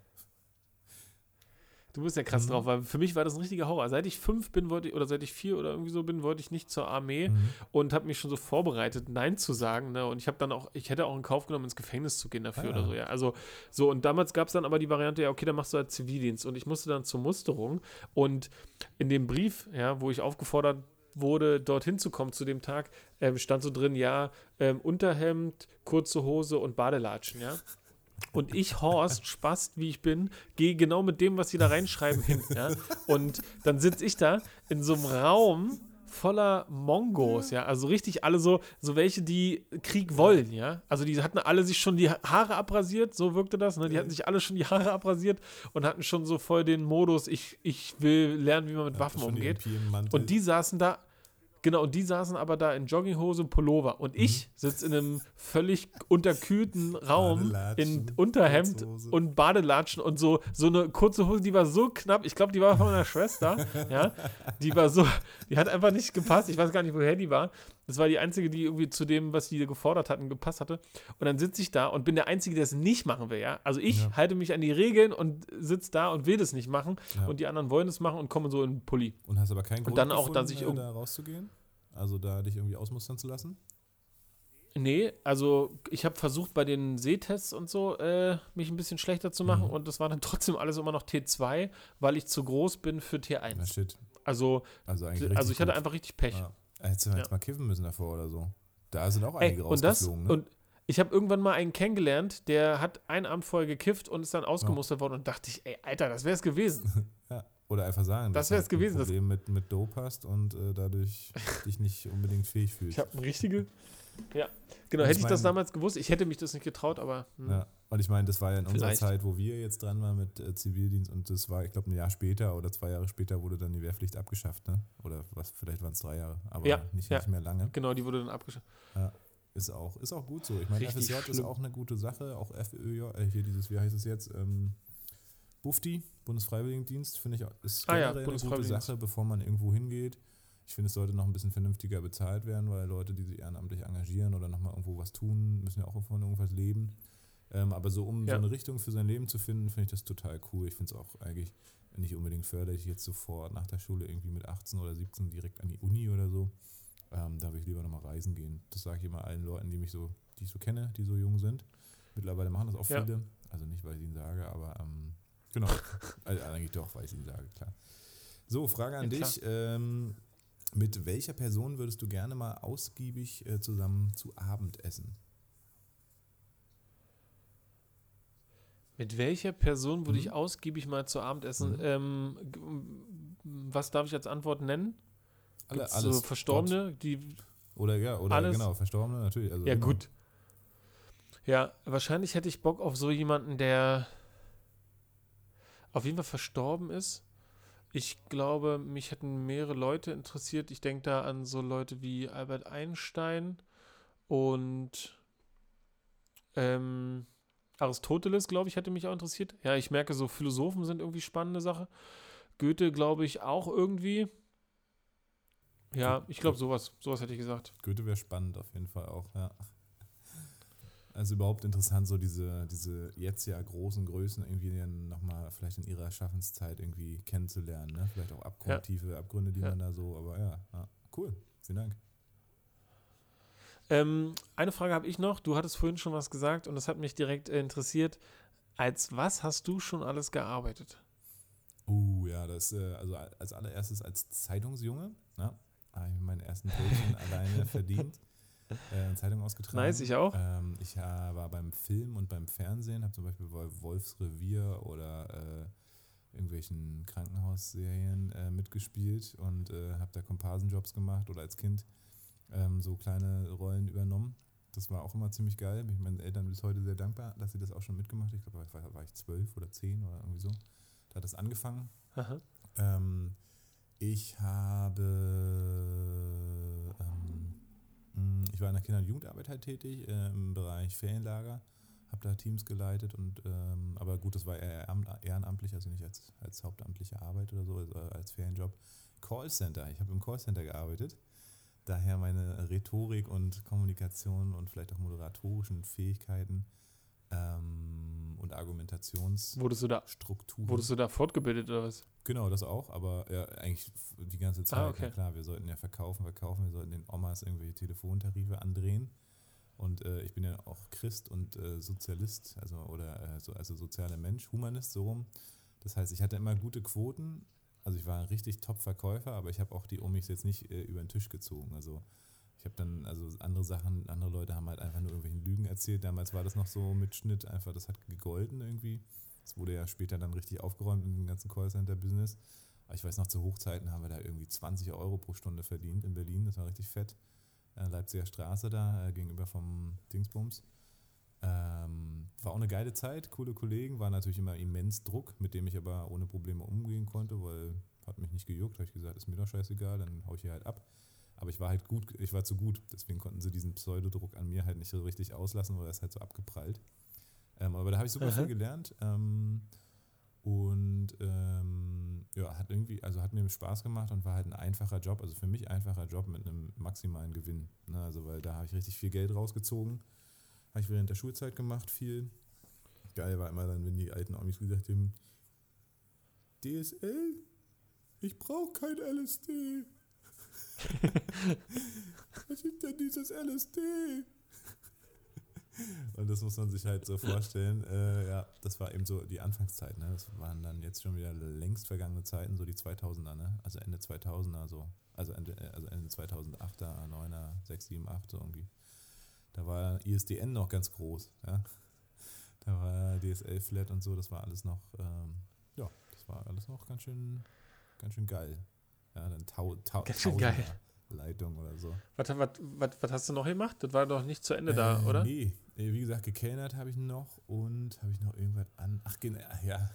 Du bist ja krass mhm. drauf, weil für mich war das ein richtiger Horror. Seit ich fünf bin, wollte ich, oder seit ich vier oder irgendwie so bin, wollte ich nicht zur Armee mhm. und habe mich schon so vorbereitet, Nein zu sagen. Ne? Und ich habe dann auch, ich hätte auch in Kauf genommen, ins Gefängnis zu gehen dafür ah, oder so, ja. Also so, und damals gab es dann aber die Variante, ja, okay, dann machst du halt Zivildienst. Und ich musste dann zur Musterung. Und in dem Brief, ja, wo ich aufgefordert wurde, dorthin zu kommen zu dem Tag, ähm, stand so drin, ja, ähm, Unterhemd, kurze Hose und Badelatschen, ja. Und ich, Horst, Spast, wie ich bin, gehe genau mit dem, was sie da reinschreiben, hin. Ja? Und dann sitze ich da in so einem Raum voller Mongos, ja, also richtig alle so, so welche, die Krieg wollen, ja, also die hatten alle sich schon die Haare abrasiert, so wirkte das, ne? die hatten sich alle schon die Haare abrasiert und hatten schon so voll den Modus, ich, ich will lernen, wie man mit Waffen umgeht und die saßen da Genau, und die saßen aber da in Jogginghose und Pullover. Und ich mhm. sitze in einem völlig unterkühlten Raum in Unterhemd und Badelatschen und so, so eine kurze Hose, die war so knapp. Ich glaube, die war von meiner Schwester. ja, die war so, die hat einfach nicht gepasst. Ich weiß gar nicht, woher die war. Das war die einzige, die irgendwie zu dem, was die gefordert hatten, gepasst hatte. Und dann sitze ich da und bin der Einzige, der es nicht machen will, ja. Also ich ja. halte mich an die Regeln und sitze da und will das nicht machen. Ja. Und die anderen wollen es machen und kommen so in den Pulli. Und hast aber keinen Grund und dann auch, dass ich äh, da rauszugehen? Also da dich irgendwie ausmustern zu lassen? Nee, also ich habe versucht bei den Sehtests und so äh, mich ein bisschen schlechter zu machen mhm. und das war dann trotzdem alles immer noch T2, weil ich zu groß bin für T1. Na shit. Also, also, also ich hatte einfach richtig Pech. Ja. Hättest du ja. jetzt mal kiffen müssen davor oder so. Da sind auch einige Ey, und rausgeflogen. Das, ne? Und ich habe irgendwann mal einen kennengelernt, der hat einen Abend vorher gekifft und ist dann ausgemustert oh. worden und dachte ich, ey, Alter, das wäre es gewesen. ja. Oder einfach sagen, das wäre es gewesen. Ein Problem mit, mit Dope hast und äh, dadurch dich nicht unbedingt fähig fühlst. Ich habe ein richtige. Ja, genau. hätte ich, mein, das damals gewusst, ich hätte mich das nicht getraut, aber. Hm. Ja, und ich meine, das war ja in Vielleicht. unserer Zeit, wo wir jetzt dran waren mit äh, Zivildienst und das war, ich glaube, ein Jahr später oder zwei Jahre später wurde dann die Wehrpflicht abgeschafft, ne? Oder was, vielleicht waren es drei Jahre, aber ja, nicht, ja. nicht mehr lange. Genau, die wurde dann abgeschafft. Ja. Ist auch, ist auch gut so. Ich meine, FSJ schlimm. ist auch eine gute Sache, auch FÖJ, äh, hier dieses, wie heißt es jetzt, ähm, Bufti, Bundesfreiwilligendienst, finde ich, ist generell ah ja, eine gute Sache, bevor man irgendwo hingeht. Ich finde, es sollte noch ein bisschen vernünftiger bezahlt werden, weil Leute, die sich ehrenamtlich engagieren oder nochmal irgendwo was tun, müssen ja auch von irgendwas leben. Ähm, aber so, um ja. so eine Richtung für sein Leben zu finden, finde ich das total cool. Ich finde es auch eigentlich nicht unbedingt förderlich, jetzt sofort nach der Schule irgendwie mit 18 oder 17 direkt an die Uni oder so. Ähm, da würde ich lieber nochmal reisen gehen. Das sage ich immer allen Leuten, die mich so, die ich so kenne, die so jung sind. Mittlerweile machen das auch ja. viele. Also nicht, weil ich ihnen sage, aber ähm, Genau. also eigentlich doch, weil ich ihn sage, klar. So, Frage an ja, dich. Ähm, mit welcher Person würdest du gerne mal ausgiebig äh, zusammen zu Abend essen? Mit welcher Würde mhm. ich ausgiebig mal zu Abend essen? Mhm. Ähm, was darf ich als Antwort nennen? Alle, alles. So Verstorbene, Gott. die. Oder ja, oder alles? genau, Verstorbene natürlich. Also ja, immer. gut. Ja, wahrscheinlich hätte ich Bock auf so jemanden, der auf jeden Fall verstorben ist. Ich glaube, mich hätten mehrere Leute interessiert. Ich denke da an so Leute wie Albert Einstein und ähm, Aristoteles, glaube ich, hätte mich auch interessiert. Ja, ich merke, so Philosophen sind irgendwie spannende Sache. Goethe, glaube ich, auch irgendwie. Ja, ich glaube, sowas, sowas hätte ich gesagt. Goethe wäre spannend auf jeden Fall auch, ja. Also überhaupt interessant, so diese, diese jetzt ja großen Größen irgendwie nochmal vielleicht in ihrer Schaffenszeit irgendwie kennenzulernen. Ne? Vielleicht auch abgrundtiefe ja. Abgründe, die ja. man da so, aber ja, ja, cool. Vielen Dank. Ähm, eine Frage habe ich noch. Du hattest vorhin schon was gesagt und das hat mich direkt äh, interessiert. Als was hast du schon alles gearbeitet? Uh, ja, das, äh, also als allererstes als Zeitungsjunge, ja, habe ich meinen ersten Brötchen alleine verdient, äh, Zeitung ausgetragen. Nice, ich auch. Ähm, ich äh, war beim Film und beim Fernsehen, habe zum Beispiel bei Wolfs Revier oder äh, irgendwelchen Krankenhausserien äh, mitgespielt und äh, habe da Komparsenjobs gemacht oder als Kind ähm, so kleine Rollen übernommen. Das war auch immer ziemlich geil. Bin ich meinen Eltern bis heute sehr dankbar, dass sie das auch schon mitgemacht haben. Ich glaube, da war, war ich zwölf oder zehn oder irgendwie so. Da hat das angefangen. Ähm, ich habe, ich war in der Kinder- und Jugendarbeit halt tätig, äh, im Bereich Ferienlager, habe da Teams geleitet und, ähm, aber gut, das war eher ehrenamtlich, also nicht als, als hauptamtliche Arbeit oder so, also als Ferienjob. Callcenter, ich habe im Callcenter gearbeitet. Daher meine Rhetorik und Kommunikation und vielleicht auch moderatorischen Fähigkeiten ähm, und Argumentationsstrukturen. Wurdest du da, wurdest du da fortgebildet oder was? Genau, das auch, aber ja, eigentlich die ganze Zeit. Ah, okay. klar, wir sollten ja verkaufen, verkaufen, wir sollten den Omas irgendwelche Telefontarife andrehen. Und äh, ich bin ja auch Christ und äh, Sozialist, also oder äh, so, also sozialer Mensch, Humanist, so rum. Das heißt, ich hatte immer gute Quoten also ich war ein richtig Top-Verkäufer, aber ich habe auch die Omis jetzt nicht äh, über den Tisch gezogen. Also habe dann, also andere Sachen, andere Leute haben halt einfach nur irgendwelchen Lügen erzählt. Damals war das noch so mit Schnitt, einfach, das hat gegolten irgendwie. Das wurde ja später dann richtig aufgeräumt in dem ganzen Callcenter-Business. Aber ich weiß noch, zu Hochzeiten haben wir da irgendwie 20 Euro pro Stunde verdient in Berlin. Das war richtig fett. Äh, Leipziger Straße da, äh, gegenüber vom Dingsbums. Ähm, war auch eine geile Zeit, coole Kollegen, war natürlich immer immens Druck, mit dem ich aber ohne Probleme umgehen konnte, weil hat mich nicht gejuckt, habe ich gesagt, ist mir doch scheißegal, dann haue ich hier halt ab. Aber ich war halt gut, ich war zu gut, deswegen konnten sie diesen Pseudodruck an mir halt nicht so richtig auslassen, weil er ist halt so abgeprallt. Ähm, aber da habe ich super Aha. viel gelernt. Ähm, und ähm, ja, hat irgendwie, also hat mir Spaß gemacht und war halt ein einfacher Job, also für mich einfacher Job mit einem maximalen Gewinn. Ne? Also weil da habe ich richtig viel Geld rausgezogen habe ich während der Schulzeit gemacht, viel. Geil war immer dann, wenn die alten Amis gesagt haben, DSL? Ich brauche kein LSD. Was ist denn dieses LSD? Und das muss man sich halt so vorstellen. Äh, ja, das war eben so die Anfangszeit. Ne? Das waren dann jetzt schon wieder längst vergangene Zeiten, so die 2000er, ne? also Ende 2000er, so. Also Ende, also Ende 2008er, 9er, 6, 7, 8, so irgendwie. Da war ISDN noch ganz groß. Ja. Da war DSL Flat und so, das war alles noch, ähm, ja, das war alles noch ganz schön, ganz schön geil. Ja, dann tau, tau. Leitung oder so. Was, was, was, was hast du noch gemacht? Das war doch nicht zu Ende äh, da, oder? Nee, wie gesagt, gekellnert habe ich noch und habe ich noch irgendwas an. Ach, genau, ja.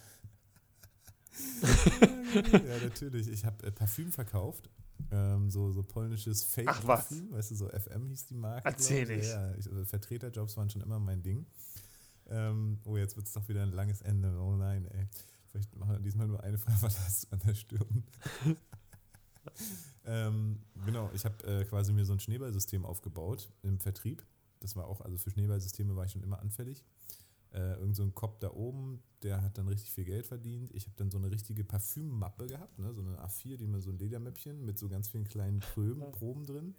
ja, natürlich. Ich habe äh, Parfüm verkauft ähm, so, so polnisches Fake-Parfüm, weißt du, so FM hieß die Marke. Erzähl ich. Ja, ich, also Vertreterjobs waren schon immer mein Ding. Ähm, oh, jetzt wird es doch wieder ein langes Ende. Oh nein, ey. Vielleicht machen wir diesmal nur eine Frage, was hast du an der Stirn? Ähm, genau, ich habe äh, quasi mir so ein Schneeballsystem aufgebaut im Vertrieb. Das war auch, also für Schneeballsysteme war ich schon immer anfällig äh, irgend so ein Kopf da oben, der hat dann richtig viel Geld verdient. Ich habe dann so eine richtige Parfümmappe gehabt, ne? so eine A4, die man so ein Ledermäppchen mit so ganz vielen kleinen Proben, Proben drin.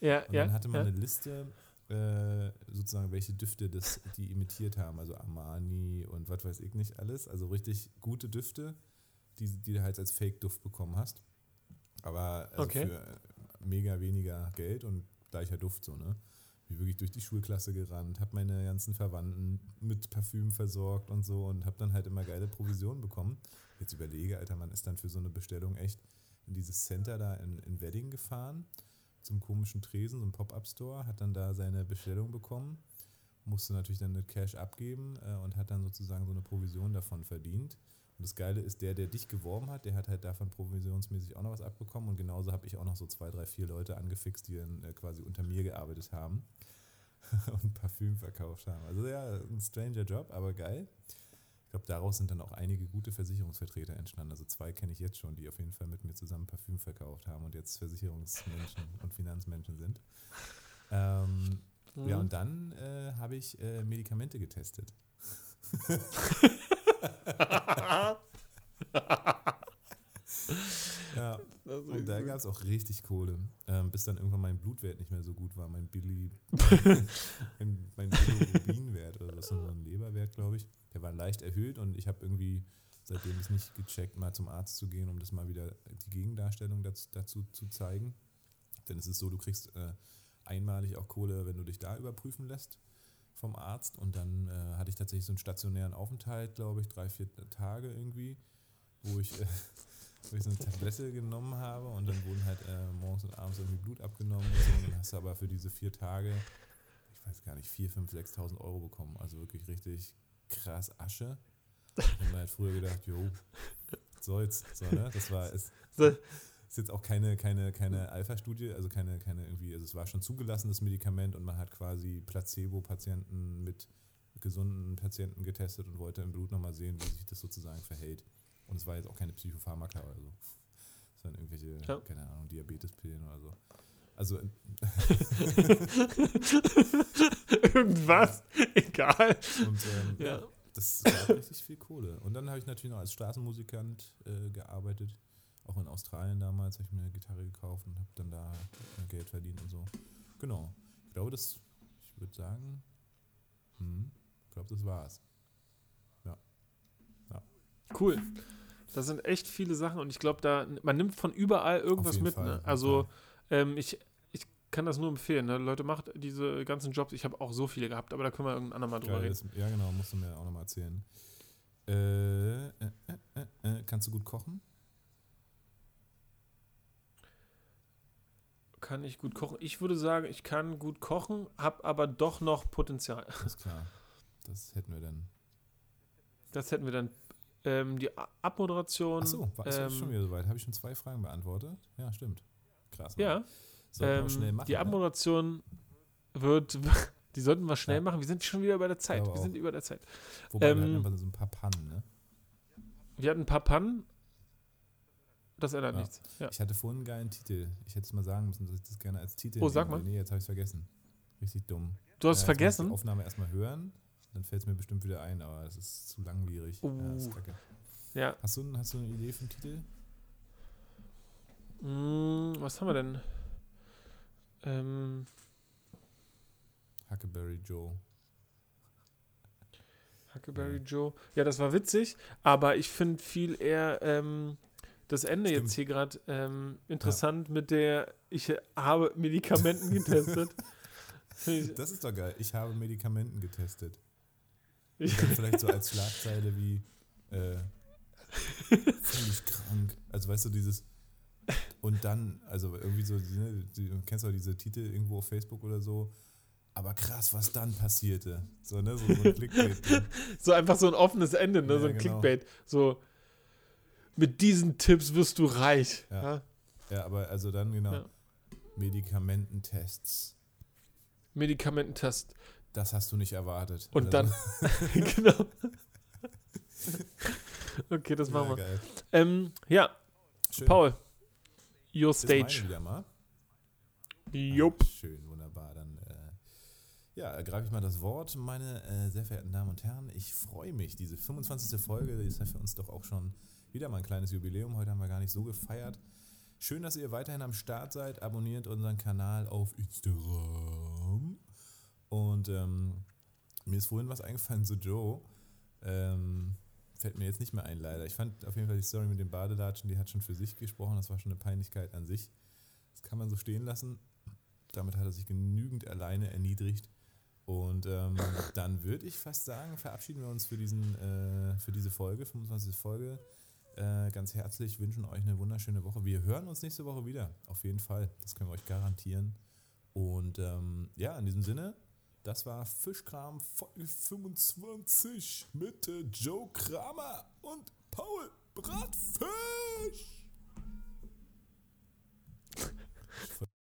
Ja, und ja. dann hatte man ja. eine Liste, äh, sozusagen, welche Düfte das, die imitiert haben. Also Armani und was weiß ich nicht alles. Also richtig gute Düfte, die, die du halt als Fake-Duft bekommen hast. Aber also okay. für mega weniger Geld und gleicher Duft so, ne? bin wirklich durch die Schulklasse gerannt, habe meine ganzen Verwandten mit Parfüm versorgt und so und habe dann halt immer geile Provisionen bekommen. Jetzt überlege, Alter, man ist dann für so eine Bestellung echt in dieses Center da in, in Wedding gefahren, zum komischen Tresen, so ein Pop-Up-Store, hat dann da seine Bestellung bekommen, musste natürlich dann eine Cash abgeben äh, und hat dann sozusagen so eine Provision davon verdient. Und das Geile ist, der, der dich geworben hat, der hat halt davon provisionsmäßig auch noch was abbekommen. Und genauso habe ich auch noch so zwei, drei, vier Leute angefixt, die dann äh, quasi unter mir gearbeitet haben und Parfüm verkauft haben. Also ja, ein stranger Job, aber geil. Ich glaube, daraus sind dann auch einige gute Versicherungsvertreter entstanden. Also zwei kenne ich jetzt schon, die auf jeden Fall mit mir zusammen Parfüm verkauft haben und jetzt Versicherungsmenschen und Finanzmenschen sind. Ähm, mhm. Ja, und dann äh, habe ich äh, Medikamente getestet. ja, und da gab es auch richtig Kohle, ähm, bis dann irgendwann mein Blutwert nicht mehr so gut war, mein Billy, mein, mein Bilirubinwert oder was, so ein Leberwert, glaube ich. Der war leicht erhöht und ich habe irgendwie seitdem es nicht gecheckt, mal zum Arzt zu gehen, um das mal wieder die Gegendarstellung dazu, dazu zu zeigen. Denn es ist so, du kriegst äh, einmalig auch Kohle, wenn du dich da überprüfen lässt vom Arzt. Und dann äh, hatte ich tatsächlich so einen stationären Aufenthalt, glaube ich, drei, vier Tage irgendwie, wo ich, äh, wo ich so eine Tablette genommen habe und dann wurden halt äh, morgens und abends irgendwie Blut abgenommen. Und, so. und dann hast du aber für diese vier Tage, ich weiß gar nicht, 4, 5, 6.000 Euro bekommen. Also wirklich richtig krass Asche. Und man hat früher gedacht, jo, soll's. So, ne? Das war, ist, ist jetzt auch keine, keine, keine Alpha-Studie, also keine, keine irgendwie, also es war schon zugelassenes Medikament und man hat quasi Placebo-Patienten mit gesunden Patienten getestet und wollte im Blut nochmal sehen, wie sich das sozusagen verhält. Und es war jetzt auch keine Psychopharmaka oder so. Es waren irgendwelche, ja. keine Ahnung, Diabetespillen oder so. Also. Irgendwas, egal. Und ähm, ja. das war richtig viel Kohle. Und dann habe ich natürlich noch als Straßenmusikant äh, gearbeitet. Auch in Australien damals habe ich mir eine Gitarre gekauft und habe dann da Geld verdient und so. Genau. Ich glaube, das, ich würde sagen, hm, ich glaube, das war's. Ja. ja. Cool. Das sind echt viele Sachen und ich glaube, da man nimmt von überall irgendwas mit. Ne? Also ähm, ich, ich kann das nur empfehlen. Ne? Leute, macht diese ganzen Jobs. Ich habe auch so viele gehabt, aber da können wir irgendwann andermal drüber reden. Das, ja, genau, musst du mir auch nochmal erzählen. Äh, äh, äh, äh, kannst du gut kochen? Kann ich gut kochen? Ich würde sagen, ich kann gut kochen, habe aber doch noch Potenzial. Ist klar. Das hätten wir dann. Das hätten wir dann. Ähm, die Abmoderation. Achso, war ähm, schon wieder soweit. Habe ich schon zwei Fragen beantwortet? Ja, stimmt. Krass. Mann. Ja. Ähm, schnell machen, die ne? Abmoderation ne? wird. Die sollten wir schnell ja. machen. Wir sind schon wieder über der Zeit. Wir sind über der Zeit. Wobei ähm, wir hatten ähm, so ein paar Pannen, ne? Wir hatten ein paar Pannen, das ändert ja. nichts. Ja. Ich hatte vorhin einen geilen Titel. Ich hätte es mal sagen müssen, dass ich das gerne als Titel. Oh, sag mal. Nee, jetzt habe ich es vergessen. Richtig dumm. Du hast es ja, vergessen? Ich die Aufnahme erstmal hören, dann fällt es mir bestimmt wieder ein, aber es ist zu langwierig. Uh. Ja, ist kacke. Ja. Hast du, hast du eine Idee für den Titel? Mm, was haben wir denn? Ähm. Huckleberry Joe. Huckleberry Joe. Ja, das war witzig, aber ich finde viel eher ähm, das Ende Stimmt. jetzt hier gerade ähm, interessant ja. mit der, ich habe Medikamenten getestet. das ist doch geil. Ich habe Medikamenten getestet. vielleicht so als Schlagzeile wie äh, völlig krank. Also weißt du, dieses und dann, also irgendwie so, ne, du kennst du diese Titel irgendwo auf Facebook oder so, aber krass, was dann passierte. So, ne, so, so ein Clickbait. so einfach so ein offenes Ende, ne, ja, so ein genau. Clickbait. So, mit diesen Tipps wirst du reich. Ja, ja? ja aber also dann genau. Ja. Medikamententests. Medikamententest. Das hast du nicht erwartet. Und also. dann, genau. okay, das machen wir. Ähm, ja, Schön. Paul, your stage. wieder mal. Jupp. schön, wunderbar. Dann äh, ja, ergreife ich mal das Wort, meine äh, sehr verehrten Damen und Herren. Ich freue mich. Diese 25. Folge ist ja für uns doch auch schon wieder mal ein kleines Jubiläum. Heute haben wir gar nicht so gefeiert. Schön, dass ihr weiterhin am Start seid. Abonniert unseren Kanal auf Instagram. Und ähm, mir ist vorhin was eingefallen zu Joe. Ähm, fällt mir jetzt nicht mehr ein, leider. Ich fand auf jeden Fall die Story mit dem Badelatschen, die hat schon für sich gesprochen. Das war schon eine Peinlichkeit an sich. Das kann man so stehen lassen. Damit hat er sich genügend alleine erniedrigt. Und ähm, dann würde ich fast sagen, verabschieden wir uns für, diesen, äh, für diese Folge, 25. Folge äh, ganz herzlich, wünschen euch eine wunderschöne Woche. Wir hören uns nächste Woche wieder, auf jeden Fall. Das können wir euch garantieren. Und ähm, ja, in diesem Sinne, das war Fischkram Folge 25 mit Joe Kramer und Paul Bratfisch.